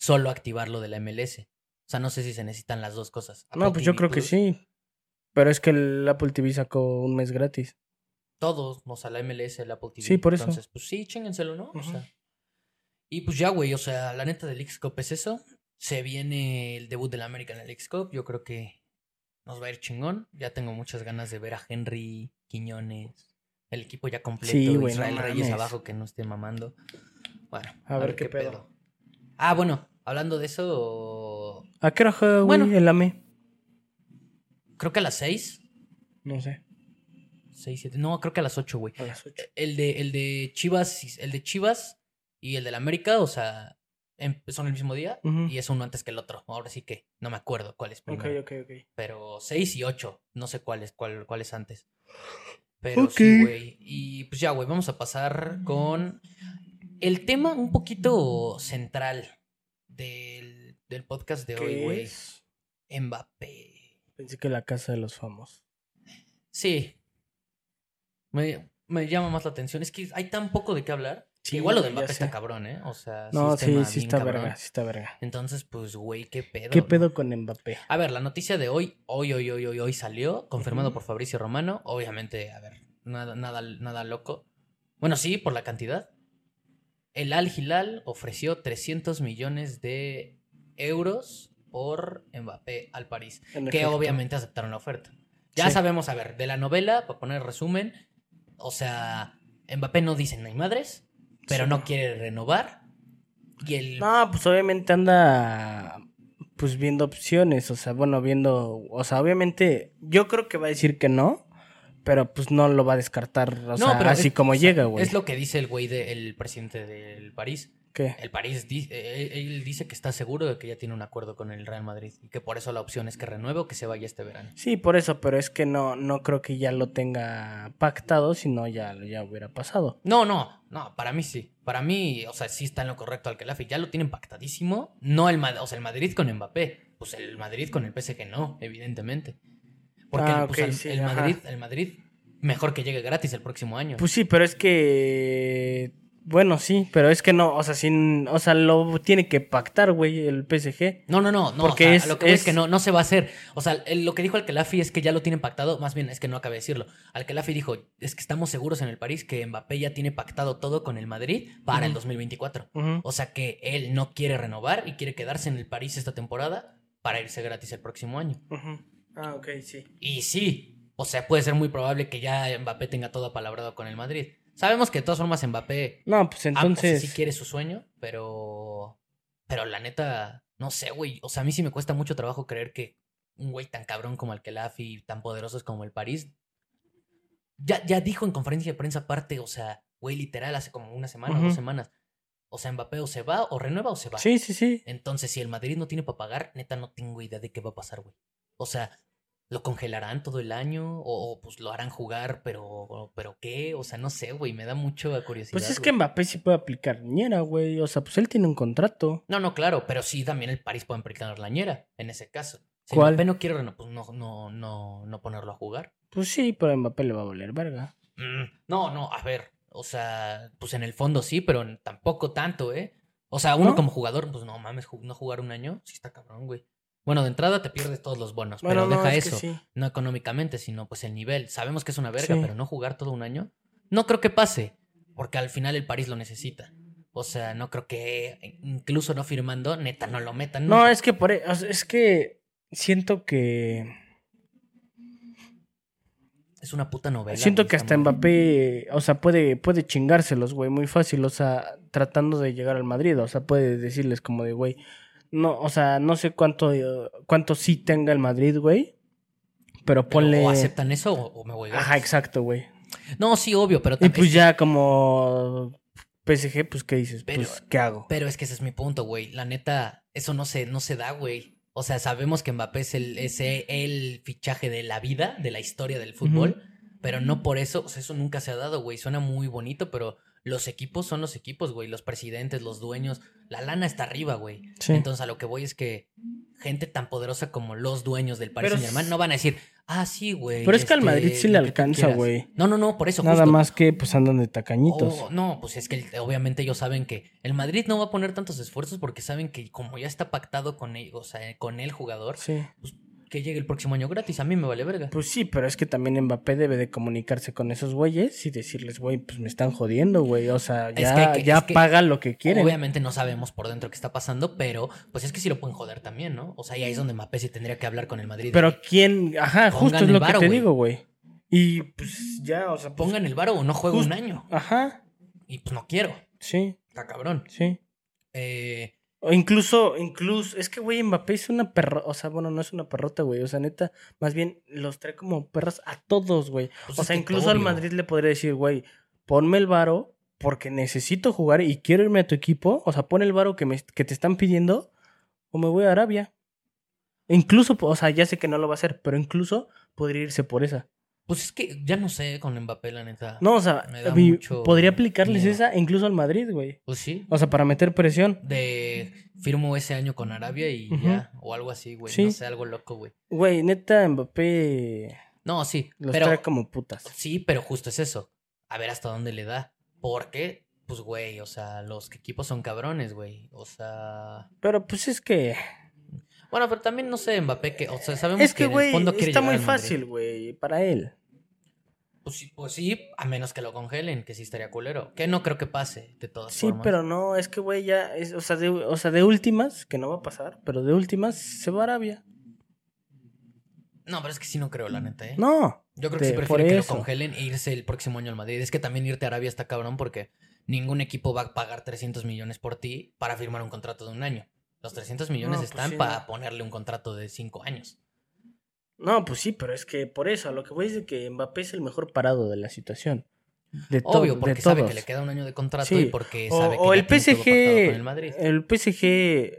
solo activarlo de la MLS. O sea, no sé si se necesitan las dos cosas. No, pues yo creo que sí. Pero es que el Apple TV sacó un mes gratis. Todos, o sea, la MLS, el Apple TV. Sí, por eso. Entonces, pues sí, chéngenselo, ¿no? O sea. Y pues ya, güey, o sea, la neta del X Cup es eso. Se viene el debut del América en el X Cup. Yo creo que nos va a ir chingón. Ya tengo muchas ganas de ver a Henry, Quiñones, el equipo ya completo. Sí, Israel Reyes abajo que no esté mamando. Bueno, A ver qué pedo. Ah, bueno, hablando de eso, ¿A qué hora juega, güey, Bueno. el AME? creo que a las 6. No sé. 6, 7. No, creo que a las 8, güey. A las 8. El de, el de Chivas, el de Chivas y el del América, o sea, son el mismo día y es uno antes que el otro. Ahora sí que no me acuerdo cuál es. Pero 6 y 8, no sé cuál es, cuál, cuál es antes. Pero sí, güey. Y pues ya, güey, vamos a pasar con el tema un poquito central del, del podcast de hoy, ¿Qué güey. Mbappé. Pensé que la casa de los famosos. Sí. Me, me llama más la atención. Es que hay tan poco de qué hablar. Sí, igual lo de Mbappé está cabrón, ¿eh? O sea, No, sí, sí está cabrón. verga, sí está verga. Entonces, pues, güey, qué pedo. ¿Qué ¿no? pedo con Mbappé? A ver, la noticia de hoy, hoy, hoy, hoy, hoy, hoy salió, confirmado por Fabricio Romano. Obviamente, a ver, nada, nada, nada loco. Bueno, sí, por la cantidad. El Al Hilal ofreció 300 millones de euros por Mbappé al París. En que efecto. obviamente aceptaron la oferta. Ya Sí. sabemos, a ver, de la novela, para poner resumen, o sea, Mbappé no dice no hay madres, pero Sí. no quiere renovar. Y el... No, pues obviamente anda pues viendo opciones, o sea, bueno, viendo, o sea, obviamente yo creo que va a decir que no, pero pues no lo va a descartar, o No, sea, pero así es- como o sea, llega, güey. Es lo que dice el güey del presidente del París. ¿Qué? El París di- eh, él dice que está seguro de que ya tiene un acuerdo con el Real Madrid y que por eso la opción es que renueve o que se vaya este verano. Sí, por eso, pero es que no, no creo que ya lo tenga pactado, si no ya, ya hubiera pasado. No, no, no, para mí sí. Para mí, o sea, sí está en lo correcto al Kelafi. Ya lo tienen pactadísimo. No el, o sea, el Madrid con Mbappé. Pues el Madrid con el PSG no, evidentemente. Porque Ah, pues, el, sí, el. Madrid, el Madrid, mejor que llegue gratis el próximo año. Pues sí, pero es que, bueno, sí, pero es que no, o sea, sin, o sea, lo tiene que pactar, güey, el PSG. No, no, no, no. Porque o sea, es- lo que es... es- que no, no se va a hacer. O sea, lo que dijo Al-Khelafi es que ya lo tienen pactado. Más bien, es que no acabé de decirlo. Al-Khelafi dijo: Es que estamos seguros en el París que Mbappé ya tiene pactado todo con el Madrid para el Ujú. 2024. Ujú. O sea que él no quiere renovar y quiere quedarse en el París esta temporada para irse gratis el próximo año. Ah, ok, sí. Y sí, o sea, puede ser muy probable que ya Mbappé tenga todo apalabrado con el Madrid. Sabemos que de todas formas Mbappé No, pues Ah, entonces... sí quiere su sueño, pero. Pero la neta, no sé, güey. O sea, a mí sí me cuesta mucho trabajo creer que un güey tan cabrón como el Kelafi, tan poderosos como el París. Ya, ya dijo en conferencia de prensa aparte, o sea, güey, literal, hace como una semana o dos semanas. O sea, Mbappé o se va, o renueva o se va. Sí, sí, sí. Entonces, si el Madrid no tiene para pagar, neta, no tengo idea de qué va a pasar, güey. O sea, ¿lo congelarán todo el año? O, o, pues lo harán jugar, pero, pero ¿qué? O sea, no sé, güey, me da mucho curiosidad. Pues es güey. que Mbappé sí puede aplicar niñera, güey. O sea, pues él tiene un contrato. No, no, claro, pero sí también el París puede aplicar la ñera, en ese caso. Si ¿Cuál? Mbappé no quiere, no, pues no, no, no, no ponerlo a jugar. Pues sí, pero a Mbappé le va a valer verga. Mm, no, no, a ver, o sea, pues en el fondo sí, pero tampoco tanto, ¿eh? O sea, uno ¿No? como jugador, pues no mames, no jugar un año, sí está cabrón, güey. Bueno, de entrada te pierdes todos los bonos, Bueno, pero no, deja es eso, sí. no económicamente, sino pues el nivel. Sabemos que es una verga, Sí. pero no jugar todo un año, no creo que pase, porque al final el París lo necesita. O sea, no creo que incluso no firmando, neta, no lo metan. No, es que por e- es que siento que Es una puta novela. siento güey, que hasta muy- Mbappé, o sea, puede puede chingárselos, güey, muy fácil, o sea, tratando de llegar al Madrid, o sea, puede decirles como de, güey, no, o sea, no sé cuánto eh, cuánto sí tenga el Madrid, güey, pero ponle O aceptan eso o, o me voy Ajá, gratis. exacto, güey. No, sí, obvio, pero Y también. pues ya como PSG, pues qué dices? Pero- pues ¿qué hago? Pero es que ese es mi punto, güey. La neta, eso no se, no se da, güey. O sea, sabemos que Mbappé es el, es el fichaje de la vida, de la historia del fútbol, pero no por eso, o sea, eso nunca se ha dado, güey. Suena muy bonito, pero los equipos son los equipos, güey. Los presidentes, los dueños, la lana está arriba, güey. Sí. Entonces, a lo que voy es que gente tan poderosa como los dueños del Paris Saint Germain no van a decir, Ah, sí, güey. Pero es que al este, Madrid sí le alcanza, güey. No, no, no, por eso. Nada justo. más que pues andan de tacañitos. Oh, no, pues es que el- obviamente ellos saben que el Madrid no va a poner tantos esfuerzos porque saben que como ya está pactado con ellos, o sea, con el jugador, Sí. Que llegue el próximo año gratis. A mí me vale verga. Pues sí, pero es que también Mbappé debe de comunicarse con esos güeyes y decirles, güey, pues me están jodiendo, güey. O sea, Es ya, que que- ya es que pagan lo que quieren. Obviamente no sabemos por dentro qué está pasando, pero pues es que sí lo pueden joder también, ¿no? O sea, y ahí es donde Mbappé sí tendría que hablar con el Madrid. Pero quién, ajá, justo es lo varo, que te güey. digo, güey. Y pues ya, o sea, pues, pongan el varo o no juego un año. Ajá, Y pues no quiero. sí, Está cabrón. sí. Eh, O incluso, incluso, es que, güey, Mbappé es una perro, o sea, bueno, no es una perrota, güey, o sea, neta, más bien los trae como perros a todos, güey. pues o sea, incluso al. Madrid le podría decir, güey, ponme el varo porque necesito jugar y quiero irme a tu equipo, o sea, pon el varo que, me, que te están pidiendo o me voy a Arabia. Incluso, o sea, ya sé que no lo va a hacer, pero incluso podría irse por esa. Pues es que ya no sé con Mbappé, la neta. No, o sea, Me da mi- mucho podría aplicarles miedo. esa incluso al Madrid, güey. Pues sí. O sea, para meter presión. De firmo ese año con Arabia y ya. O algo así, güey. Sí. No sé, algo loco, güey. Güey, neta, Mbappé No, sí. los pero trae como putas. Sí, pero justo es eso. A ver hasta dónde le da. Porque, pues, güey, o sea, los equipos son cabrones, güey. O sea. Pero pues es que. Bueno, pero también no sé, Mbappé, que, o sea, sabemos Es que, que, en el fondo quiere está muy fácil, güey, para él. Pues sí, pues sí, a menos que lo congelen, que sí estaría culero. Que no creo que pase, de todas Sí, formas. pero no, es que, güey, ya. Es, o, sea, de, o sea, de últimas, que no va a pasar, pero de últimas se va a Arabia. No, pero es que sí no creo, la neta, ¿eh? No. Yo creo que sí por prefiere que lo congelen e irse el próximo año al Madrid. Es que también irte a Arabia está cabrón porque ningún equipo va a pagar 300 millones por ti para firmar un contrato de un año. Los 300 millones No, pues están sí, para no. ponerle un contrato de 5 años. No, pues sí, pero es que por eso, a lo que voy es de que Mbappé es el mejor parado de la situación. De Obvio, porque de sabe todos. que le queda un año de contrato Sí. y porque O, sabe que o ya el todo PSG, con el Madrid. el PSG,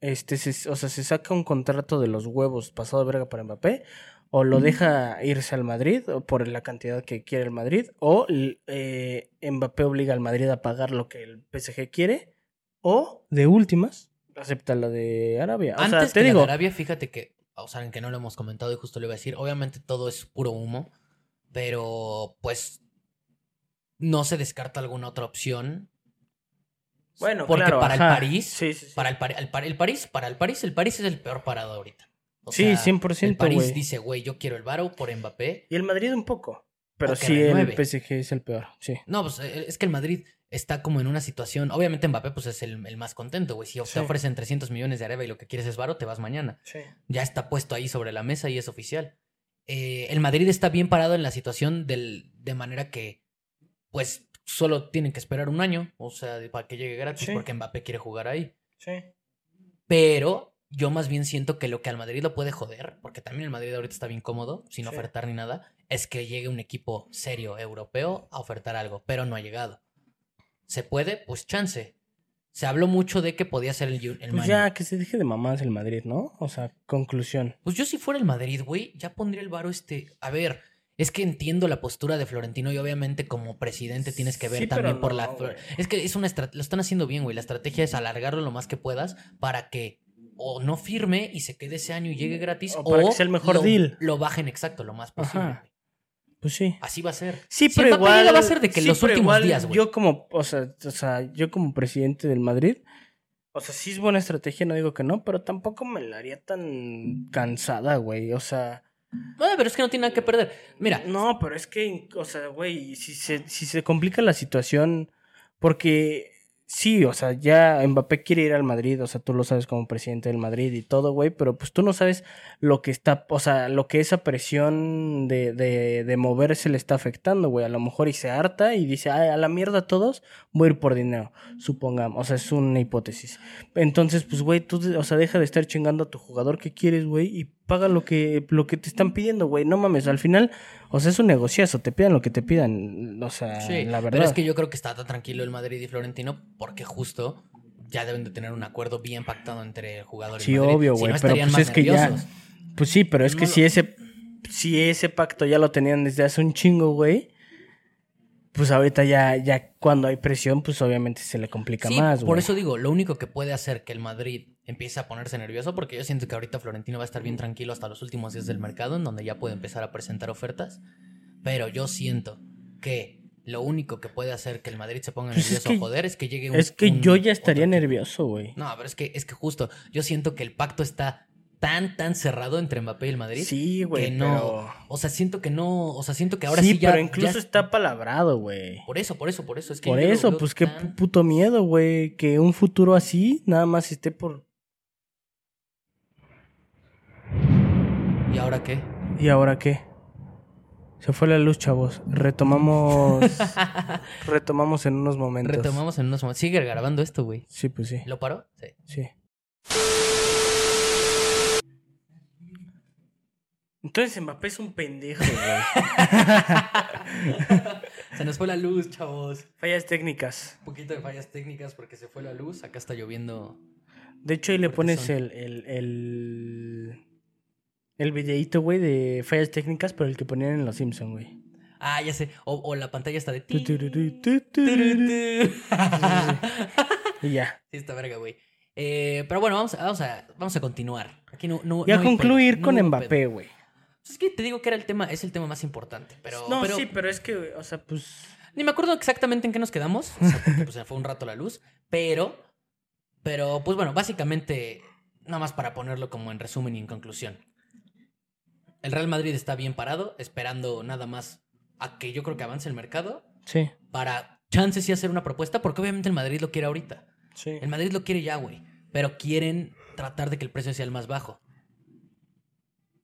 este, se- o sea, se saca un contrato de los huevos pasado de verga para Mbappé, o lo deja irse al Madrid o por la cantidad que quiere el Madrid, o eh, Mbappé obliga al Madrid a pagar lo que el PSG quiere, o de últimas acepta la de Arabia. O Antes sea, te que la de digo, Arabia, fíjate que, o sea, en que no lo hemos comentado y justo le iba a decir, obviamente todo es puro humo, pero pues no se descarta alguna otra opción. bueno, porque claro, para el. París, Sí, sí, sí. para el, Par- el Par- el París, para el París, el París es el peor parado ahorita. O Sí, sea, 100%, El París dice, güey, yo quiero el Varo por Mbappé. Y el Madrid un poco, pero sí el. PSG es el peor, sí. No, pues eh, es que el Madrid está como en una situación. Obviamente Mbappé, pues es el, el más contento, güey. Si Sí. te ofrecen 300 millones de Arabia y lo que quieres es Varo, te vas mañana. Sí. ya está puesto ahí sobre la mesa y es oficial. Eh, el Madrid está bien parado en la situación del, de manera que, pues, solo tienen que esperar un año, o sea, para que llegue gratis, Sí. porque Mbappé quiere jugar ahí. Sí. Pero yo más bien siento que lo que al Madrid lo puede joder, porque también el Madrid ahorita está bien cómodo, sin Sí. ofertar ni nada, es que llegue un equipo serio europeo a ofertar algo, pero no ha llegado. ¿Se puede? Pues chance. Se habló mucho de que podía ser el, el Pues ya, que se deje de mamás el Madrid, ¿no? O sea, conclusión. Pues yo si fuera el Madrid, güey, ya pondría el varo este. A ver, es que entiendo la postura de Florentino y obviamente como presidente tienes que ver Sí, pero también por la. güey. Es que es una estra- lo están haciendo bien, güey. La estrategia es alargarlo lo más que puedas para que o no firme y se quede ese año y llegue gratis O o, para que sea el mejor lo, deal. Lo bajen exacto, lo más posible. Ajá. Pues sí. Así va a ser. Sí, Si pero igual. va a ser de que sí, los últimos igual días, güey. Yo como, o sea, o sea, yo como presidente del Madrid, o sea, sí es buena estrategia, no digo que no, pero tampoco me la haría tan cansada, güey. O sea, Ah, pero es que no tiene nada que perder. Mira, no, pero es que, o sea, güey, si se, si se complica la situación, porque sí, o sea, ya Mbappé quiere ir al Madrid, o sea, tú lo sabes como presidente del Madrid y todo, güey, pero pues tú no sabes lo que está, o sea, lo que esa presión de, de, de moverse le está afectando, güey. A lo mejor y se harta y dice, Ay, a la mierda todos, voy a ir por dinero, supongamos, o sea, es una hipótesis. Entonces, pues, güey, tú, o sea, deja de estar chingando a tu jugador que quieres, güey, y paga lo que, lo que te están pidiendo, güey. No mames, al final, o sea, es un negociazo, te pidan lo que te pidan, o sea, Sí, la verdad. pero es que yo creo que está tan tranquilo el Madrid y Florentino porque justo ya deben de tener un acuerdo bien pactado entre el jugador y Sí, el Madrid. obvio, Si güey, no, pero pues es que ya-. Pues sí, pero es No que lo- si ese, si ese pacto ya lo tenían desde hace un chingo, güey, pues ahorita ya, ya cuando hay presión, pues obviamente se le complica Sí, más, por eso digo, lo único que puede hacer que el Madrid empiece a ponerse nervioso, porque yo siento que ahorita Florentino va a estar bien tranquilo hasta los últimos días del mercado, en donde ya puede empezar a presentar ofertas, pero yo siento que lo único que puede hacer que el Madrid se ponga Pues es nervioso que- joder es que llegue un Es que un- yo ya estaría nervioso, güey. No, pero es que es que justo yo siento que el pacto está tan tan cerrado entre Mbappé y el Madrid Sí, güey, que no, pero... o sea, siento que no, o sea, siento que ahora sí, sí, ya pero incluso ya- está palabrado, güey. por eso, por eso, por eso es que Por eso, pues qué tan- puto miedo, güey. Que un futuro así nada más esté por... ¿Y ahora qué? ¿Y ahora qué? Se fue la luz, chavos. Retomamos... retomamos en unos momentos. Retomamos en unos momentos. Sigue grabando esto, güey. Sí, pues sí. ¿Lo paró? Sí. Sí. Entonces Mbappé es un pendejo, güey. Se nos fue la luz, chavos. Fallas técnicas. Un poquito de fallas técnicas porque se fue la luz. Acá está lloviendo. De hecho, ahí le pones el, el, el, el videíto, güey, de fallas técnicas, pero el que ponían en Los Simpsons, güey. Ah, ya sé. O, o la pantalla está de... Ti. Sí, Y ya. está verga, güey. Eh, pero bueno, vamos a, vamos, a, vamos a continuar. Aquí no, no, Y a no concluir pedo, con no Mbappé, güey. Es que te digo que era el tema, es el tema más importante. Pero, No, pero sí, pero es que, o sea, pues... ni me acuerdo exactamente en qué nos quedamos. O sea, porque pues fue un rato la luz. Pero, pero, pues bueno, básicamente, nada más para ponerlo como en resumen y en conclusión. El Real Madrid está bien parado, esperando nada más a que yo creo que avance el mercado Sí, para chances y hacer una propuesta, porque obviamente el Madrid lo quiere ahorita. sí. El Madrid lo quiere ya, güey. Pero quieren tratar de que el precio sea el más bajo.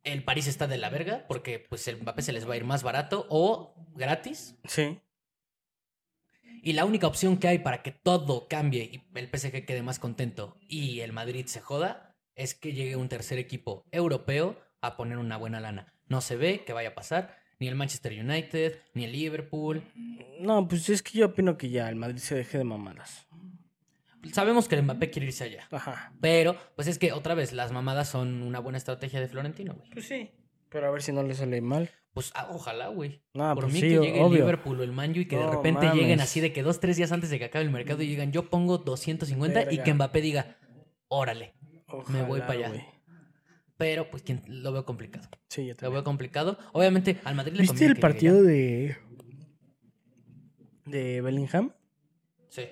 El París está de la verga porque pues el Mbappé se les va a ir más barato o gratis. Sí. Y la única opción que hay para que todo cambie y el PSG quede más contento y el Madrid se joda es que llegue un tercer equipo europeo a poner una buena lana. No se ve que vaya a pasar ni el Manchester United, ni el Liverpool. No, pues es que yo opino que ya el Madrid se deje de mamadas. Sabemos que el Mbappé quiere irse allá. Ajá. Pero, pues es que otra vez, las mamadas son una buena estrategia de Florentino, güey. Pues sí. Pero a ver si no le sale mal. Pues ah, ojalá, güey. No, Por pues mí sí, que llegue el. Liverpool o el Manju y que de repente mames. lleguen así de que dos, tres días antes de que acabe el mercado y digan, yo pongo 250 y Verga. que Mbappé diga, órale. Ojalá, voy pa' allá. güey. Pero, pues, ¿quién- lo veo complicado. Sí, yo Lo también. veo complicado. Obviamente, al Madrid le ¿Viste el partido de. de Bellingham? Sí.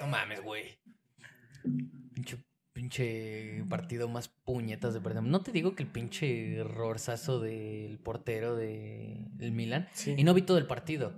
No mames, güey. Pinche, pinche partido más puñetas de perder. No te digo que el pinche errorzazo del portero del Milan. Sí. Y no vi todo el partido.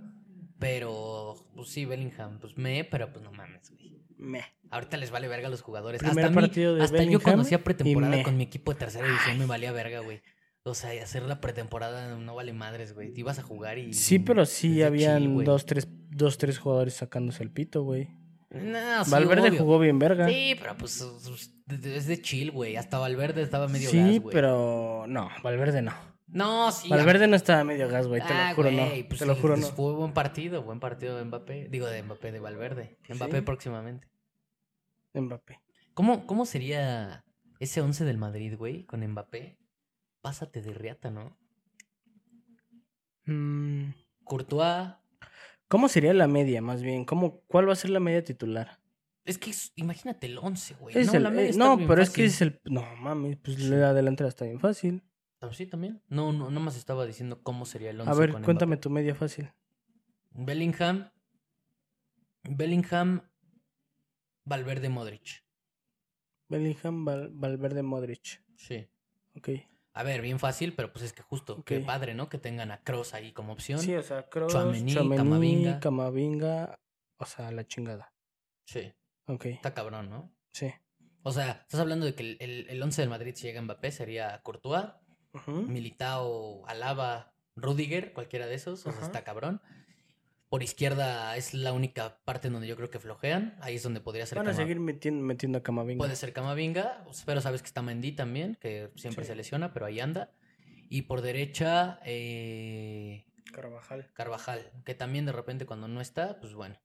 Pero, pues sí, Bellingham, pues me, pero pues no mames, güey. Meh. Ahorita les vale verga a los jugadores. Primer hasta a mí- partido de hasta yo Bellingham cuando hacía y pretemporada con mi equipo de tercera división me valía verga, güey. O sea, hacer la pretemporada no vale madres, güey. Te ibas a jugar y. Sí, pero sí habían chill, dos tres, dos, tres jugadores sacándose el pito, güey. No, sí, Valverde obvio. jugó bien verga. Sí, pero pues pues, es de chill, güey. Hasta Valverde estaba medio Sí, gas, güey. pero no, Valverde no. No, sí. Valverde no estaba medio gas, güey, te Ah, lo juro güey, no. pues te lo sí, juro pues no. Fue buen partido, buen partido de Mbappé. Digo, de Mbappé, de Valverde. Mbappé Sí. próximamente. Mbappé. ¿Cómo, ¿Cómo sería ese 11 del Madrid, güey, con Mbappé? Pásate de riata, ¿no? Mm, Courtois. ¿Cómo sería la media, más bien? ¿Cómo, ¿Cuál va a ser la media titular? Es que es- imagínate el 11, güey. Es no, el- la media eh, está no, bien pero es que es el... No, mami, pues la delantera está bien fácil. Ah, Sí, también. No, no, nomás estaba diciendo cómo sería el 11 A ver, con cuéntame tu media fácil. Bellingham. Bellingham. Valverde Modric. Bellingham, Val- Valverde, Modric. Sí. Ok. A ver, bien fácil, pero pues es que justo, qué Ok. padre, ¿no? Que tengan a Kroos ahí como opción. Sí, o sea, Tchouaméni, Tchouaméni, Camavinga. Camavinga, o sea, la chingada. Sí. Ok, Está cabrón, ¿no? sí. O sea, estás hablando de que el, el, el 11 del Madrid si llega Mbappé sería Courtois, Militao, Alaba, Rudiger, cualquiera de esos, o sea, está cabrón. Por izquierda es la única parte en donde yo creo que flojean. Ahí es donde podría ser Van a Cama- seguir metiendo, metiendo a Camavinga. Puede ser Camavinga, pero sabes que está Mendy también, que siempre Sí. se lesiona, pero ahí anda. Y por derecha, eh, Carvajal. Carvajal, que también de repente cuando no está, pues bueno.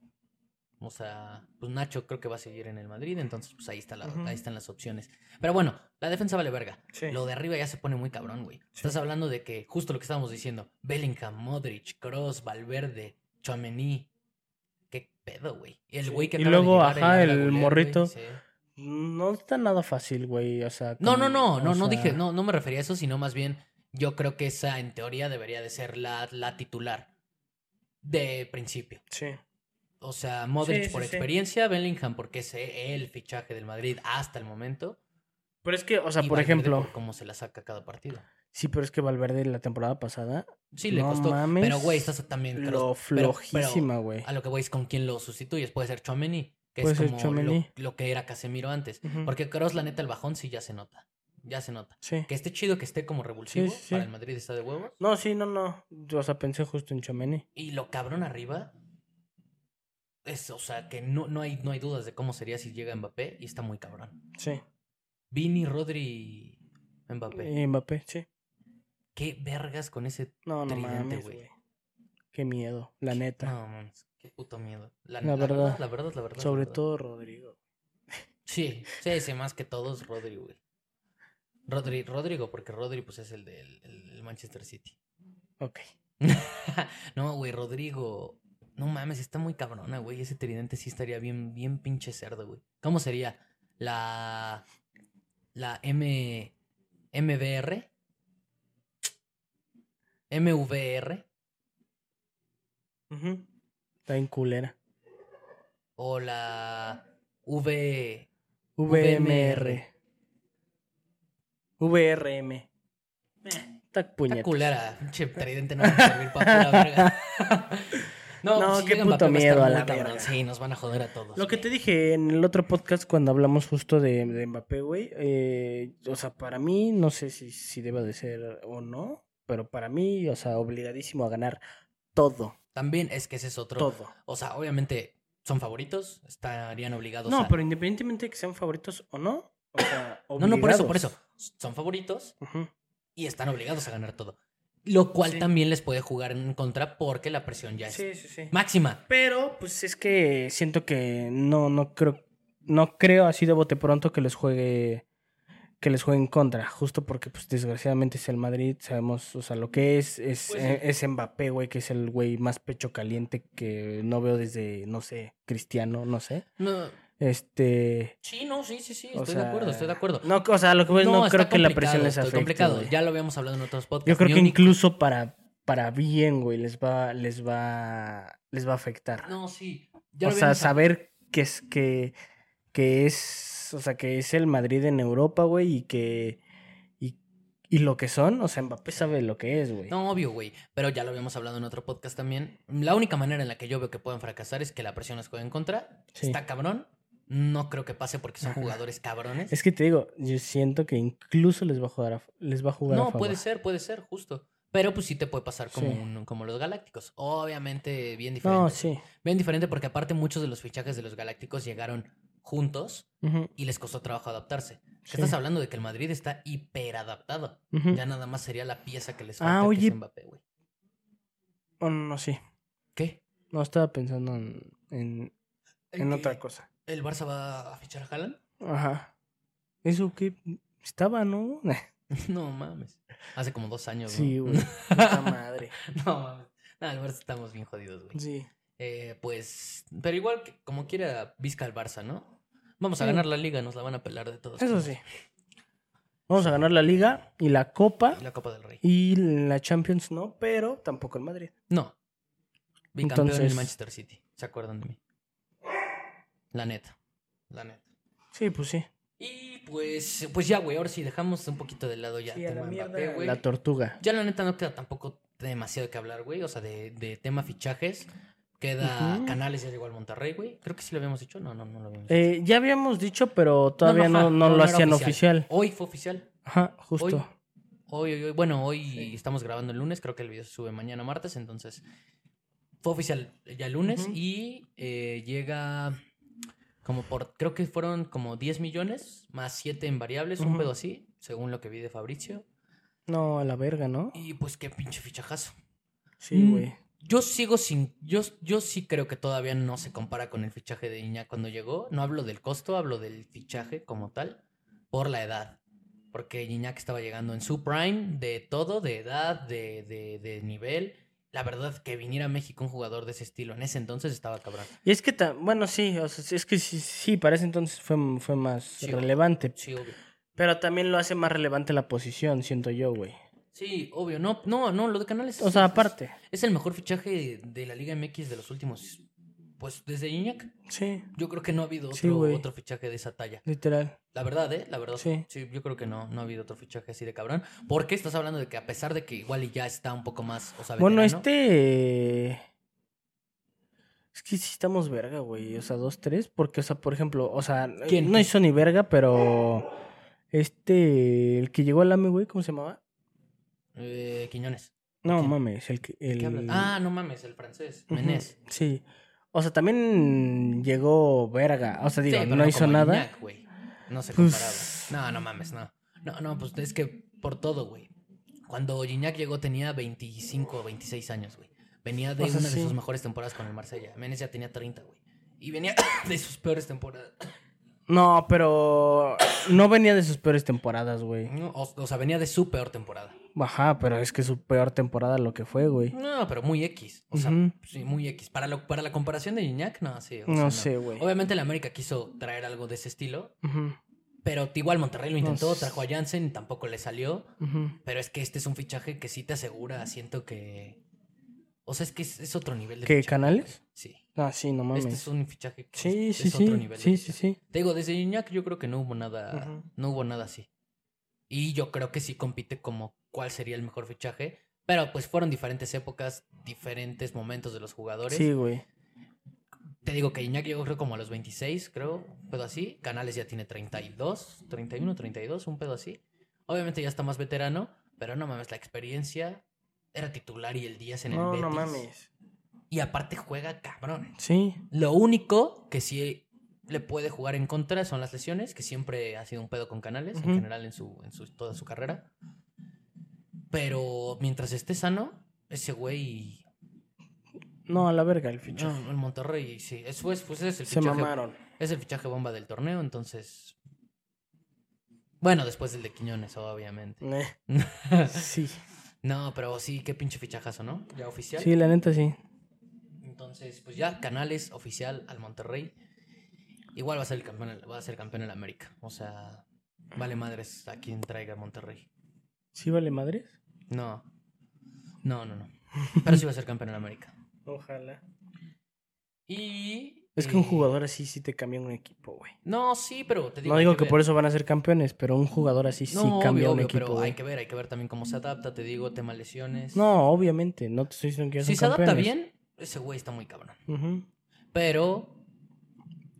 O sea, pues Nacho creo que va a seguir en el Madrid, entonces pues ahí, está la- ahí están las opciones. Pero bueno, la defensa vale verga. Sí. Lo de arriba ya se pone muy cabrón, güey. Estás hablando de que, justo lo que estábamos diciendo, Bellingham, Modric, Cross, Valverde, Chouameni. ¿Qué pedo, güey? Y el Sí. güey que Y luego, ajá, el morrito. No está nada fácil, güey. O sea. No, como- no, no, no, no sea, dije, no, no me refería a eso, sino más bien, yo creo que esa en teoría debería de ser la, la titular de principio. Sí. O sea, Modric Sí, por sí, sí. experiencia, Bellingham porque es el fichaje del Madrid hasta el momento. Pero es que, o sea, y por Valverde ejemplo. por cómo se la saca cada partido. Sí, pero es que Valverde la temporada pasada. Sí, le No costó. mames, pero, güey, estás también. Lo pero- flojísima, güey. a lo que voy es con quién lo sustituyes. Puede ser Chomeni, que Puede es ser como lo, lo que era Casemiro antes. Ujú. Porque Cross, la neta, el bajón sí ya se nota. Ya se nota. Sí. Que esté chido que esté como revulsivo para el Madrid está de huevos. No, sí, no, no. O sea, pensé justo en Chomeni. Y lo cabrón arriba. Es, o sea, que no, no, hay, no hay dudas de cómo sería si llega Mbappé y está muy cabrón. Sí. Vini, Rodri, Mbappé. Y Mbappé, sí. Qué vergas con ese. No, no Tridente, mames, güey. Qué miedo, la neta. No, mames, qué puto miedo. La, La la verdad. verdad, la verdad, la verdad. la Sobre verdad. todo Rodrigo. Sí, sí, sí, más que todos, Rodri, güey. Rodri, Rodrigo, porque Rodri, pues es el del el- el Manchester City. Ok. no, güey, Rodrigo. No mames, está muy cabrona, güey. Ese tridente sí estaría bien, bien pinche cerdo, güey. ¿Cómo sería? La. La M. MVR. MVR. Está en culera. O la. V. VMR. VRM. Eh, Está Está puñetas. culera. Pinche tridente no va a servir para pura verga. No, No, pues qué puto a miedo a la verga. Sí, nos van a joder a todos. Lo que te dije en el otro podcast cuando hablamos justo de, de Mbappé, güey, eh, o sea, para mí, no sé si, si deba de ser o no, pero para mí, o sea, obligadísimo a ganar todo, También es que ese es otro. todo. O sea, obviamente son favoritos, estarían obligados No, a. pero independientemente de que sean favoritos o no, o sea, No, no, por eso, por obligados. eso. Son favoritos y están obligados a ganar todo. Lo cual Sí. también les puede jugar en contra porque la presión ya es Sí, sí, sí. máxima. Pero, pues es que siento que no, no creo, no creo así de bote pronto que les juegue, que les juegue en contra, justo porque, pues, desgraciadamente es el Madrid, sabemos, o sea, lo que es, es, Pues sí. eh, es Mbappé, güey, que es el güey más pecho caliente que no veo desde, no sé, Cristiano, no sé. No, Este, sí, no, sí, sí, sí, estoy de acuerdo, estoy de acuerdo. No, o sea, lo que no, está creo que la presión les afecte. complicado. güey. Ya lo habíamos hablado en otros podcasts. Yo creo que único- incluso para, para bien, güey, les va, les va, les va a afectar. No, sí. ya o sea, saber que es que, que es, o sea, que es el Madrid en Europa, güey, y que y, y lo que son, o sea, Mbappé sabe lo que es, güey. No, obvio, güey. Pero ya lo habíamos hablado en otro podcast también. La única manera en la que yo veo que pueden fracasar es que la presión les juegue en contra. Sí. Está cabrón. No creo que pase porque son jugadores cabrones. Es que te digo, yo siento que incluso les va a jugar a, les va a jugar a No, favor. puede ser, puede ser, justo. Pero pues sí te puede pasar como, Sí. un- como los Galácticos. Obviamente bien diferente. No, sí. Bien diferente porque aparte muchos de los fichajes de los Galácticos llegaron juntos y les costó trabajo adaptarse. Sí. Estás hablando de que el Madrid está hiperadaptado. ujú. Ya nada más sería la pieza que les Ah, falta que es Mbappé, güey. Oh, no, no, sí. ¿Qué? No estaba pensando en, en, en otra cosa. ¿El Barça va a fichar a Haaland? Ajá. Eso que estaba, ¿no? No mames. Hace como dos años, sí, güey. Puta madre. no mames. No, el Barça estamos bien jodidos, güey. Sí. Eh, pues, pero igual que como quiera Vizca el Barça, ¿no? Vamos a Sí. ganar la liga, nos la van a pelar de todos. Eso sí. Vamos a ganar la Liga y la Copa Y la Copa del Rey. y la Champions no, pero tampoco el Madrid. No. Bicampeón en el Manchester City. ¿Se acuerdan de mí? La neta. La neta. Sí, pues sí. Y pues, pues ya, güey, ahora sí dejamos un poquito de lado ya Sí, a la tema mierda Mbappé, güey. la tortuga. Ya la neta no queda tampoco demasiado que hablar, güey. O sea, de, de tema fichajes. Queda. Canales, ya llegó al Monterrey, güey. Creo que sí lo habíamos dicho. No, no, no lo habíamos Eh, ya habíamos dicho, pero todavía no, no lo hacían oficial. Hoy fue oficial. Ajá, justo. Hoy. Hoy, hoy, hoy. Bueno, hoy estamos grabando el lunes. Creo que el video se sube mañana martes. Entonces, fue oficial ya el lunes. Y eh, llega como por. Creo que fueron como 10 millones más 7 en variables. Un pedo así, según lo que vi de Fabricio. No, a la verga, ¿no? Y pues qué pinche fichajazo. Sí, Mm. güey. Yo sigo sin. Yo, yo sí creo que todavía no se compara con el fichaje de Iñak cuando llegó. No hablo del costo, hablo del fichaje como tal, por la edad. Porque Iñak estaba llegando en su prime de todo, de edad, de, de, de nivel. La verdad, que viniera a México un jugador de ese estilo en ese entonces estaba cabrón. Y es que, bueno, sí, o sea, es que sí, sí, para ese entonces fue, fue más Sí, obvio. relevante. Sí, obvio. Pero también lo hace más relevante la posición, siento yo, güey. Sí, obvio. No, no, no, lo de Canales. O sea, aparte. Es el mejor fichaje de la Liga MX de los últimos. Pues desde Iñak. Sí, Yo creo que no ha habido Sí, otro, fichaje de esa talla. literal. La verdad, ¿eh? La verdad. Sí. Sí. yo creo que no, no ha habido otro fichaje así de cabrón. Porque estás hablando de que a pesar de que igual y ya está un poco más, o sea, Bueno, veterano, este. Es que sí estamos verga, güey. O sea, dos, tres. Porque, o sea, por ejemplo, o sea, ¿Quién? no hizo ni verga, pero. Este. El que llegó al AME, güey, ¿cómo se llamaba? eh, Quiñones. No ¿Quién? mames, el que. Ah, no mames, el francés. Menés. Sí. O sea, también llegó verga. O sea, digo, Sí, no hizo nada. Iñak, güey. No se Pues- comparaba. No, no mames, no. No, no, pues es que por todo, güey. Cuando Gignac llegó tenía 25 o 26 años, güey. Venía de O sea, una sí. de sus mejores temporadas con el Marsella. Menes ya tenía 30, güey. Y venía de sus peores temporadas. No, pero. No venía de sus peores temporadas, güey. No, O, o sea, venía de su peor temporada. Ajá, pero es que su peor temporada lo que fue, güey. No, pero muy X. O sea, sí, muy X. Para, lo- para la comparación de Gignac, no, sí. o No sea, no. sé, güey. Obviamente la América quiso traer algo de ese estilo. Pero igual Monterrey lo intentó, trajo a Jansen y tampoco le salió. Pero es que este es un fichaje que sí te asegura, siento que... O sea, es que es, es otro nivel de ¿Qué, fichaje, Canales? Sí. Ah, sí, no mames. Este es un fichaje que Sí, es, sí, es sí. otro nivel de Sí, sí, sí. Te digo, desde Iñak yo creo que no hubo nada, no hubo nada así. Y yo creo que sí compite como cuál sería el mejor fichaje. Pero pues fueron diferentes épocas, diferentes momentos de los jugadores. Sí, güey. Te digo que Iñak llegó creo como a los 26, creo, un pedo así. Canales ya tiene 32, 31, 32, un pedo así. Obviamente ya está más veterano, pero no mames, la experiencia era titular y el Díaz en el No, Betis. no mames. Y aparte juega cabrón. Sí. Lo único que sí le puede jugar en contra son las lesiones, que siempre ha sido un pedo con Canales, en general en su, en su toda su carrera. Pero mientras esté sano, ese güey No, a la verga el no, fichaje. el Monterrey, sí, eso es, pues es el Se fichaje mamaron. es el fichaje bomba del torneo, entonces. Bueno, después del de Quiñones, obviamente. Eh, Sí. no, pero sí, qué pinche fichajazo, ¿no? Ya oficial. Sí, la neta sí. Entonces, pues ya, Canales oficial al Monterrey. Igual va a ser el campeón, va a ser campeón en América. O sea, vale madres a quien traiga Monterrey. ¿Sí vale madres? No. No, no, no. Pero sí va a ser campeón en América. Ojalá. Y. Es que un eh, jugador así sí te cambia un equipo, güey. No, sí, pero te digo. No digo que por eso van a ser campeones, pero un jugador así sí No, cambia obvio, un obvio, equipo. pero hay que ver, hay que ver también cómo se adapta, te digo, tema lesiones. No, obviamente, no te estoy diciendo que si se adapta bien, ese güey está muy cabrón. Pero,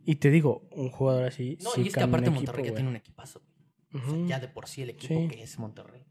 Y te digo, un jugador así no, sí y es que aparte equipo, Monterrey ya tiene un equipazo. güey. O sea, ya de por sí el equipo Sí. que es Monterrey.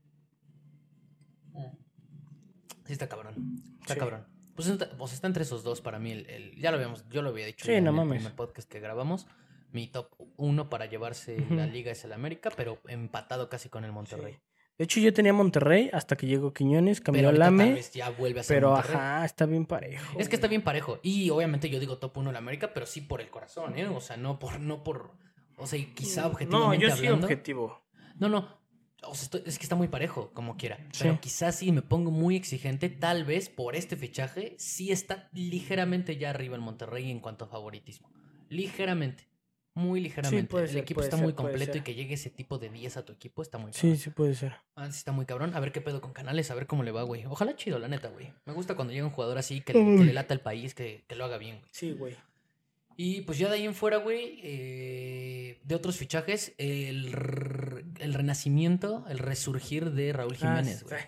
Mm. Sí está cabrón. Está Sí. cabrón. Pues está, pues está entre esos dos para mí. El, el- ya lo habíamos, yo lo había dicho Sí, no en mames. el primer podcast que grabamos. Mi top uno para llevarse la liga es el América, pero empatado casi con el Monterrey. Sí. De hecho, yo tenía Monterrey hasta que llegó Quiñones, cambió Pero al ahorita tal AME, vez ya vuelve a ser pero Monterrey. ajá, está bien parejo. Es que está bien parejo. Y obviamente yo digo top 1 el América, pero sí por el corazón, ¿eh? O sea, no por, no por. O sea, y quizá No, objetivamente yo sí hablando. objetivo. No, no. O sea, estoy- es que está muy parejo, como quiera. Sí. Pero quizás si me pongo muy exigente, tal vez por este fichaje, sí está ligeramente ya arriba el Monterrey en cuanto a favoritismo. Ligeramente. Muy ligeramente. puede el ser, equipo puede está ser, muy completo y que llegue ese tipo de 10 a tu equipo está muy Sí, cabrón. sí puede ser. Ah, sí está muy cabrón. A ver qué pedo con canales, a ver cómo le va, güey. Ojalá chido, la neta, güey. Me gusta cuando llega un jugador así que, le- que Uy. le lata al país, que, que lo haga bien, güey. Sí, güey. Y pues ya de ahí en fuera, güey, eh, de otros fichajes, el, el renacimiento, el resurgir de Raúl Jiménez, Ah, güey.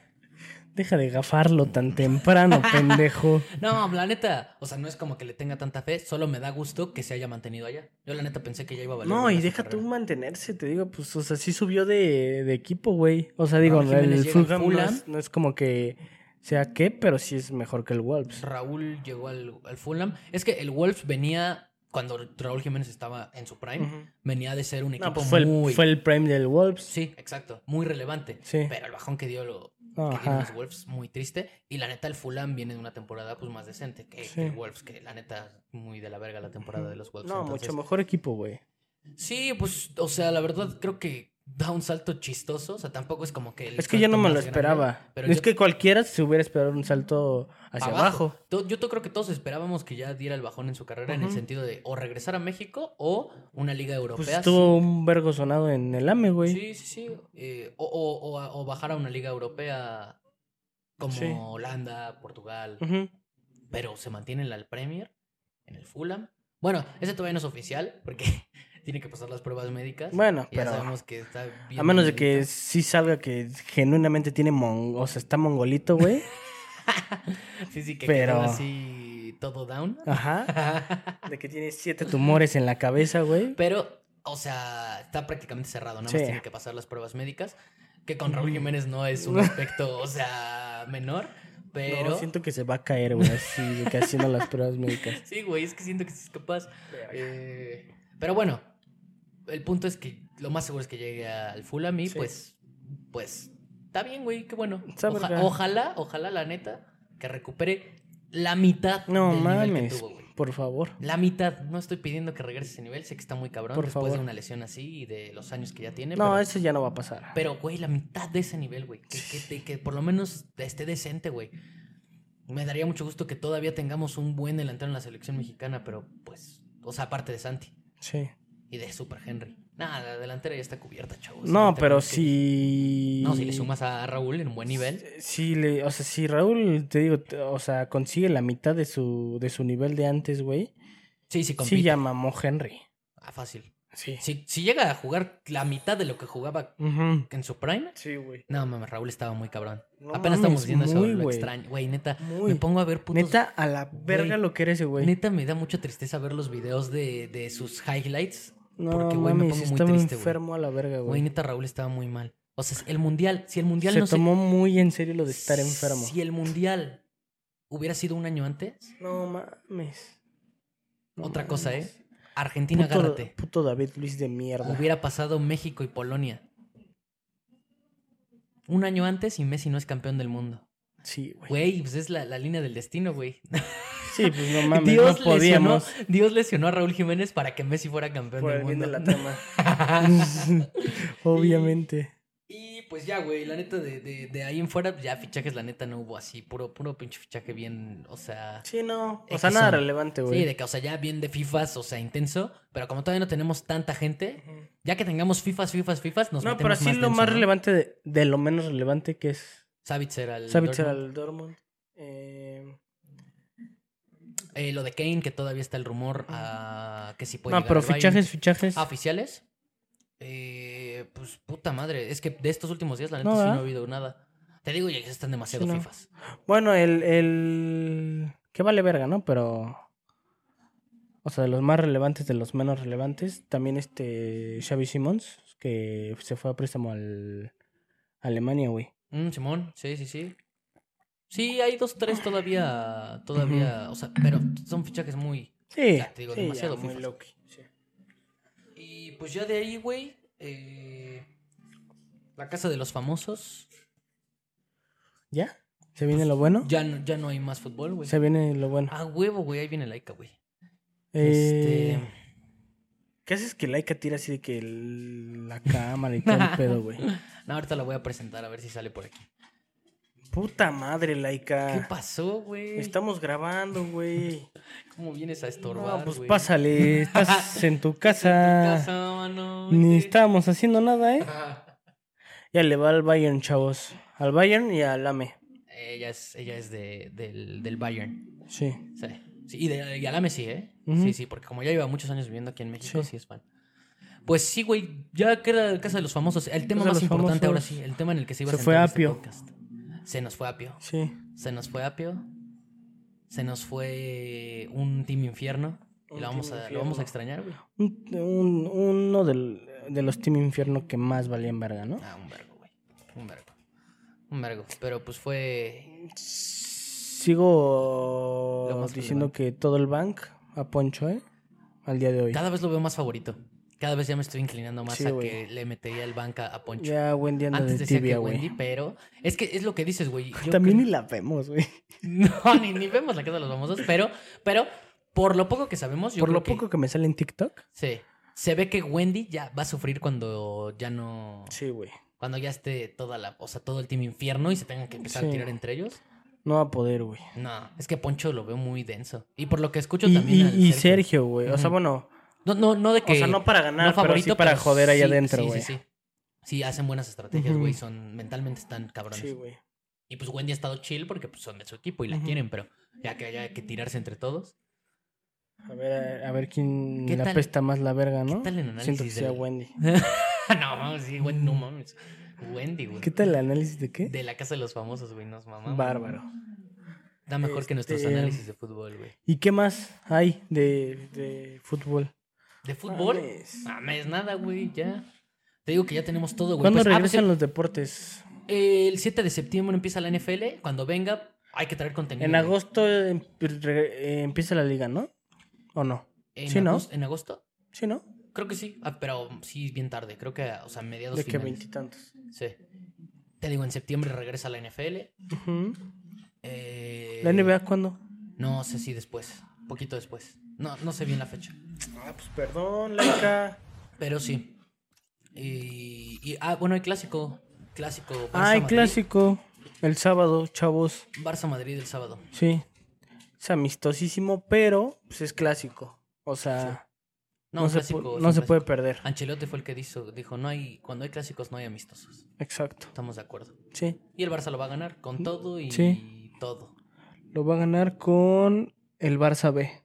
Deja de gafarlo tan temprano, pendejo. No, la neta, o sea, no es como que le tenga tanta fe, solo me da gusto que se haya mantenido allá. Yo la neta pensé que ya iba a valer. No, y deja tú mantenerse, te digo, pues, o sea, sí subió de, de equipo, güey. O sea, digo, Raúl Jiménez el al Fulham, no, es, no es como que sea qué, pero sí es mejor que el Wolves. Raúl llegó al, al Fulham. Es que el Wolves venía, cuando Raúl Jiménez estaba en su prime, venía de ser un equipo No, pues fue el, muy... fue el prime del Wolves. Sí, exacto, muy relevante. Sí. Pero el bajón que dio lo, que tienen los Wolves muy triste. Y la neta, el Fulham viene de una temporada pues más decente que, el Wolves, que la neta, muy de la verga la temporada de los Wolves. No, Entonces, mucho mejor equipo, güey. Sí, pues, o sea, la verdad creo que da un salto chistoso. O sea, tampoco es como que. el Es que yo no me lo grande, esperaba. pero es yo- que cualquiera se hubiera esperado un salto hacia abajo. Yo creo que todos esperábamos que ya diera el bajón en su carrera en el sentido de o regresar a México o una liga Pues europea. estuvo un vergo sonado en el AME, güey. Sí, sí, sí. Eh, o, o- o a- o bajar a una liga europea como Sí. Holanda, Portugal. Pero se mantiene en la Premier, en el Fulham. Bueno, ese todavía no es oficial porque tiene que pasar las pruebas médicas. Bueno, Y ya pero sabemos que está bien. a menos de que sí salga que genuinamente tiene mon... o sea, está mongolito, güey. Sí, sí, que pero- quedó así todo down. Ajá. De que tiene siete tumores en la cabeza, güey. Pero, o sea, está prácticamente cerrado. Nada más Sí. tiene que pasar las pruebas médicas. Que con Raúl. Jiménez no es un aspecto, o sea, menor. Pero. No, siento que se va a caer, güey, así, de que haciendo las pruebas médicas. Sí, güey, es que siento que sí es capaz. Eh, pero bueno, el punto es que lo más seguro es que llegue al Fulham y Sí. pues, pues, está bien, güey, qué bueno. Oja- ojalá, ojalá, la neta, que recupere la mitad No del nivel que mames, tuvo, güey. por favor. La mitad, no estoy pidiendo que regrese ese nivel, sé que está muy cabrón Por después de una lesión así y de los años que ya tiene. No, pero, eso ya no va a pasar. pero, güey, la mitad de ese nivel, güey. Que, que por lo menos esté decente, güey. Me daría mucho gusto que todavía tengamos un buen delantero en la selección mexicana, pero pues, o sea, aparte de Santi Sí. Y de Super Henry. Nada, la delantera ya está cubierta, chavos. No, pero si. No, si le sumas a Raúl en un buen nivel. Si le, o sea, si Raúl, te digo, te- o sea, consigue la mitad de su, de su nivel de antes, güey. Sí, sí, compite. Sí ya mamó Henry. Ah, fácil. Sí. Si, si llega a jugar la mitad de lo que jugaba en su prime, Sí, güey. no mames, Raúl estaba muy cabrón. No Apenas mames, estamos eso, muy, lo güey. extraño. Güey, neta, Muy. me pongo a ver putos Neta, a la verga lo que eres ese güey. Neta, me da mucha tristeza ver los videos de, de sus highlights. No, porque, güey, me pongo muy triste, güey. enfermo a la verga, Güey, güey. neta, Raúl estaba muy mal. O sea, el mundial, si el mundial Se no tomó muy en serio lo de estar se... enfermo. Si el mundial hubiera sido un año antes, No mames. No otra cosa. ¿eh? Argentina, Puto, agárrate. puto David Luis de mierda. Hubiera pasado México y Polonia. Un año antes y Messi no es campeón del mundo. Sí, güey. Güey, pues es la, la línea del destino, güey. Sí, pues no mames, Dios, no lesionó, podíamos. Dios lesionó a Raúl Jiménez para que Messi fuera campeón Por del el bien mundo. de la trama. Obviamente. Y pues ya, güey, la neta de, de, de ahí en fuera, ya fichajes, la neta no hubo así, puro, puro pinche fichaje bien, o sea. Sí, no. O sea, nada son. relevante, güey. Sí, de que, o sea, ya bien de FIFAs, o sea, intenso, pero como todavía no tenemos tanta gente, ya que tengamos FIFAs, FIFAs, FIFAs, nos No, metemos pero sí más lo denso, más ¿no? relevante de, de lo menos relevante que es Savitzer al Savitzer Dortmund. al Dortmund. Eh, Eh, lo de Kane, que todavía está el rumor a que sí puede no, llegar pero al Bayern. fichajes, fichajes. Ah, oficiales. Eh, pues puta madre, es que de estos últimos días la neta No, sí no ha habido nada. Te digo, ya están demasiado Sí, no. FIFAs. Bueno, el, el... Que vale verga, ¿no? Pero... O sea, de los más relevantes, de los menos relevantes. También este Xavi Simons, que se fue a préstamo al... Alemania, güey. Mm, Simón, sí, sí, sí. Sí, hay dos, tres todavía, todavía, o sea, pero son fichajes muy... Sí, Ya, te digo, sí, demasiado ya, muy sí. Y pues ya de ahí, güey, eh, la casa de los famosos, ¿Ya? ¿Se viene lo bueno? ya no, ya no hay más fútbol, güey. Se viene lo bueno. Ah, huevo, güey, ahí viene Laika, güey. Eh, Este... ¿Qué haces que Laika tira así de que el- la cámara y todo el pedo, güey? No, ahorita la voy a presentar a ver si sale por aquí. Puta madre, ¿Qué Laika. pasó, güey? Estamos grabando, güey. ¿Cómo vienes a estorbar, No, pues pásale, estás en tu casa. Casa, mano, Ni estábamos haciendo nada, ¿eh? Ya le va al Bayern, chavos. Al Bayern y al AME. Ella es, ella es de, del, del Bayern. Sí. Sí. Sí, y, de, y Alame sí, ¿eh? Sí, sí, porque como ya lleva muchos años viviendo aquí en México, Sí. sí, es fan. Pues sí, güey, ya queda Casa de los Famosos. El tema más importante ahora sí, el tema en el que se iba a Se fue centrar este Apio. podcast. Se nos fue Apio. Sí. Se nos fue Apio. Se nos fue un Team Infierno. Y lo vamos, a, lo vamos a extrañar, güey. Un- un- uno del- de los Team Infierno que más valían verga, ¿no? Ah, un vergo, güey. Un vergo. Un vergo. Pero pues fue. Sigo diciendo que todo el bank a Poncho, ¿eh? Al día de hoy. Cada vez lo veo más favorito. Cada vez ya me estoy inclinando más Sí, a que le metería el banca a Poncho. Ya Wendy anda Antes de decía tibia, que. Wendy, pero es que es lo que dices, güey. También creo- ni la vemos, güey. No, ni, ni vemos la casa de los famosos, pero, pero por lo poco que sabemos, yo Por creo lo poco que me sale en TikTok. Sí. Se ve que Wendy ya va a sufrir cuando ya no. Sí, güey. Cuando ya esté toda la. O sea, todo el team infierno y se tengan que empezar Sí. a tirar entre ellos. No va a poder, güey. No, es que Poncho lo veo muy denso. Y por lo que escucho Y, también. y- al Sergio, güey. O sea, bueno, No, no, no de que. o sea, no para ganar, no favorito, pero sí para pero joder ahí sí, adentro, sí, güey. Sí, sí, Sí, hacen buenas estrategias, güey. Son. Mentalmente están cabrones. Sí, güey. y pues Wendy ha estado chill porque pues, son de su equipo y la quieren, pero ya que haya que tirarse entre todos. A ver, a, ver quién ¿Qué le tal- apesta más la verga, ¿no? ¿Qué tal el análisis Siento que sea del- Wendy. no, mames, sí, Wendy, no mames. Wendy, güey. ¿Qué tal el análisis de qué? De la casa de los famosos, güey, nos mamamos. Bárbaro. Da mejor que nuestros Este, análisis de fútbol, güey. ¿Y qué más hay de, de fútbol? ¿De fútbol? Mames. Mames, nada, güey, ya. Te digo que ya tenemos todo, güey. ¿Cuándo Pues, ah, pues, regresan los deportes? el 7 de septiembre empieza la NFL. Cuando venga, hay que traer contenido. En agosto em- eh, empieza la liga, ¿no? ¿O no? ¿En sí, ¿no? agosto- ¿En agosto? Sí, ¿no? Creo que sí. Ah, pero sí, bien tarde. Creo que, o sea, mediados De que veintitantos. Sí. Te digo, en septiembre regresa la NFL. Eh, ¿La NBA cuándo? No sé si después. Poquito después. No, no sé bien la fecha. Ah, pues perdón, Laika. Pero sí. Y, y- ah, bueno, hay clásico. Clásico. Barça Ay, Madrid. clásico. El sábado, chavos. Barça Madrid el sábado. Sí. Es amistosísimo, pero pues es clásico. O sea, No, no, se, clásico. no puede perder. Ancelotti fue el que dijo, dijo, no hay, cuando hay clásicos no hay amistosos. Exacto. Estamos de acuerdo. Sí. Y el Barça lo va a ganar con todo y Sí. todo. Lo va a ganar con el Barça B.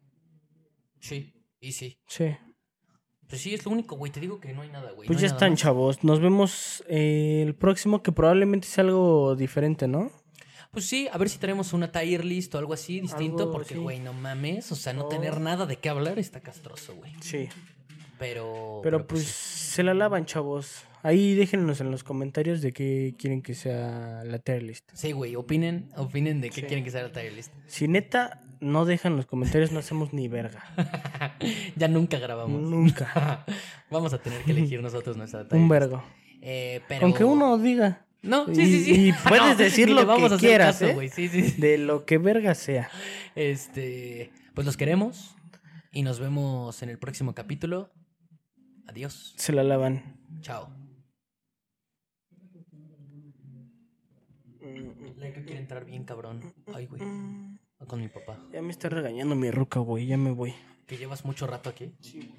Sí, y sí. Sí. Pues sí, es lo único, güey. Te digo que no hay nada, güey. Pues no ya están, más. chavos. Nos vemos eh, el próximo, que probablemente sea algo diferente, ¿no? Pues sí, a ver si tenemos una tier list o algo así distinto, Algo, porque, sí. güey, no mames. O sea, no No. tener nada de qué hablar está castroso, güey. Sí. Pero. Pero pues sí. se la lavan, chavos. Ahí déjenos en los comentarios de qué quieren que sea la tier list. Sí, güey, opinen, opinen de qué Sí. quieren que sea la tier list. Si neta no dejan los comentarios, no hacemos ni verga. ya nunca grabamos. Nunca. Vamos a tener que elegir nosotros nuestra tier Un vergo. Eh, pero... Con que uno diga. No, sí, Y- sí, sí. y puedes decir ni lo vamos que a quieras, caso, ¿eh? güey, Sí, sí. sí. De lo que verga sea. Este, pues los queremos y nos vemos en el próximo capítulo. Adiós. Se la lavan. Chao. Laika quiere entrar bien cabrón. Ay, güey. Con mi papá. Ya me está regañando mi ruca, güey. Ya me voy. Que llevas mucho rato aquí. Sí.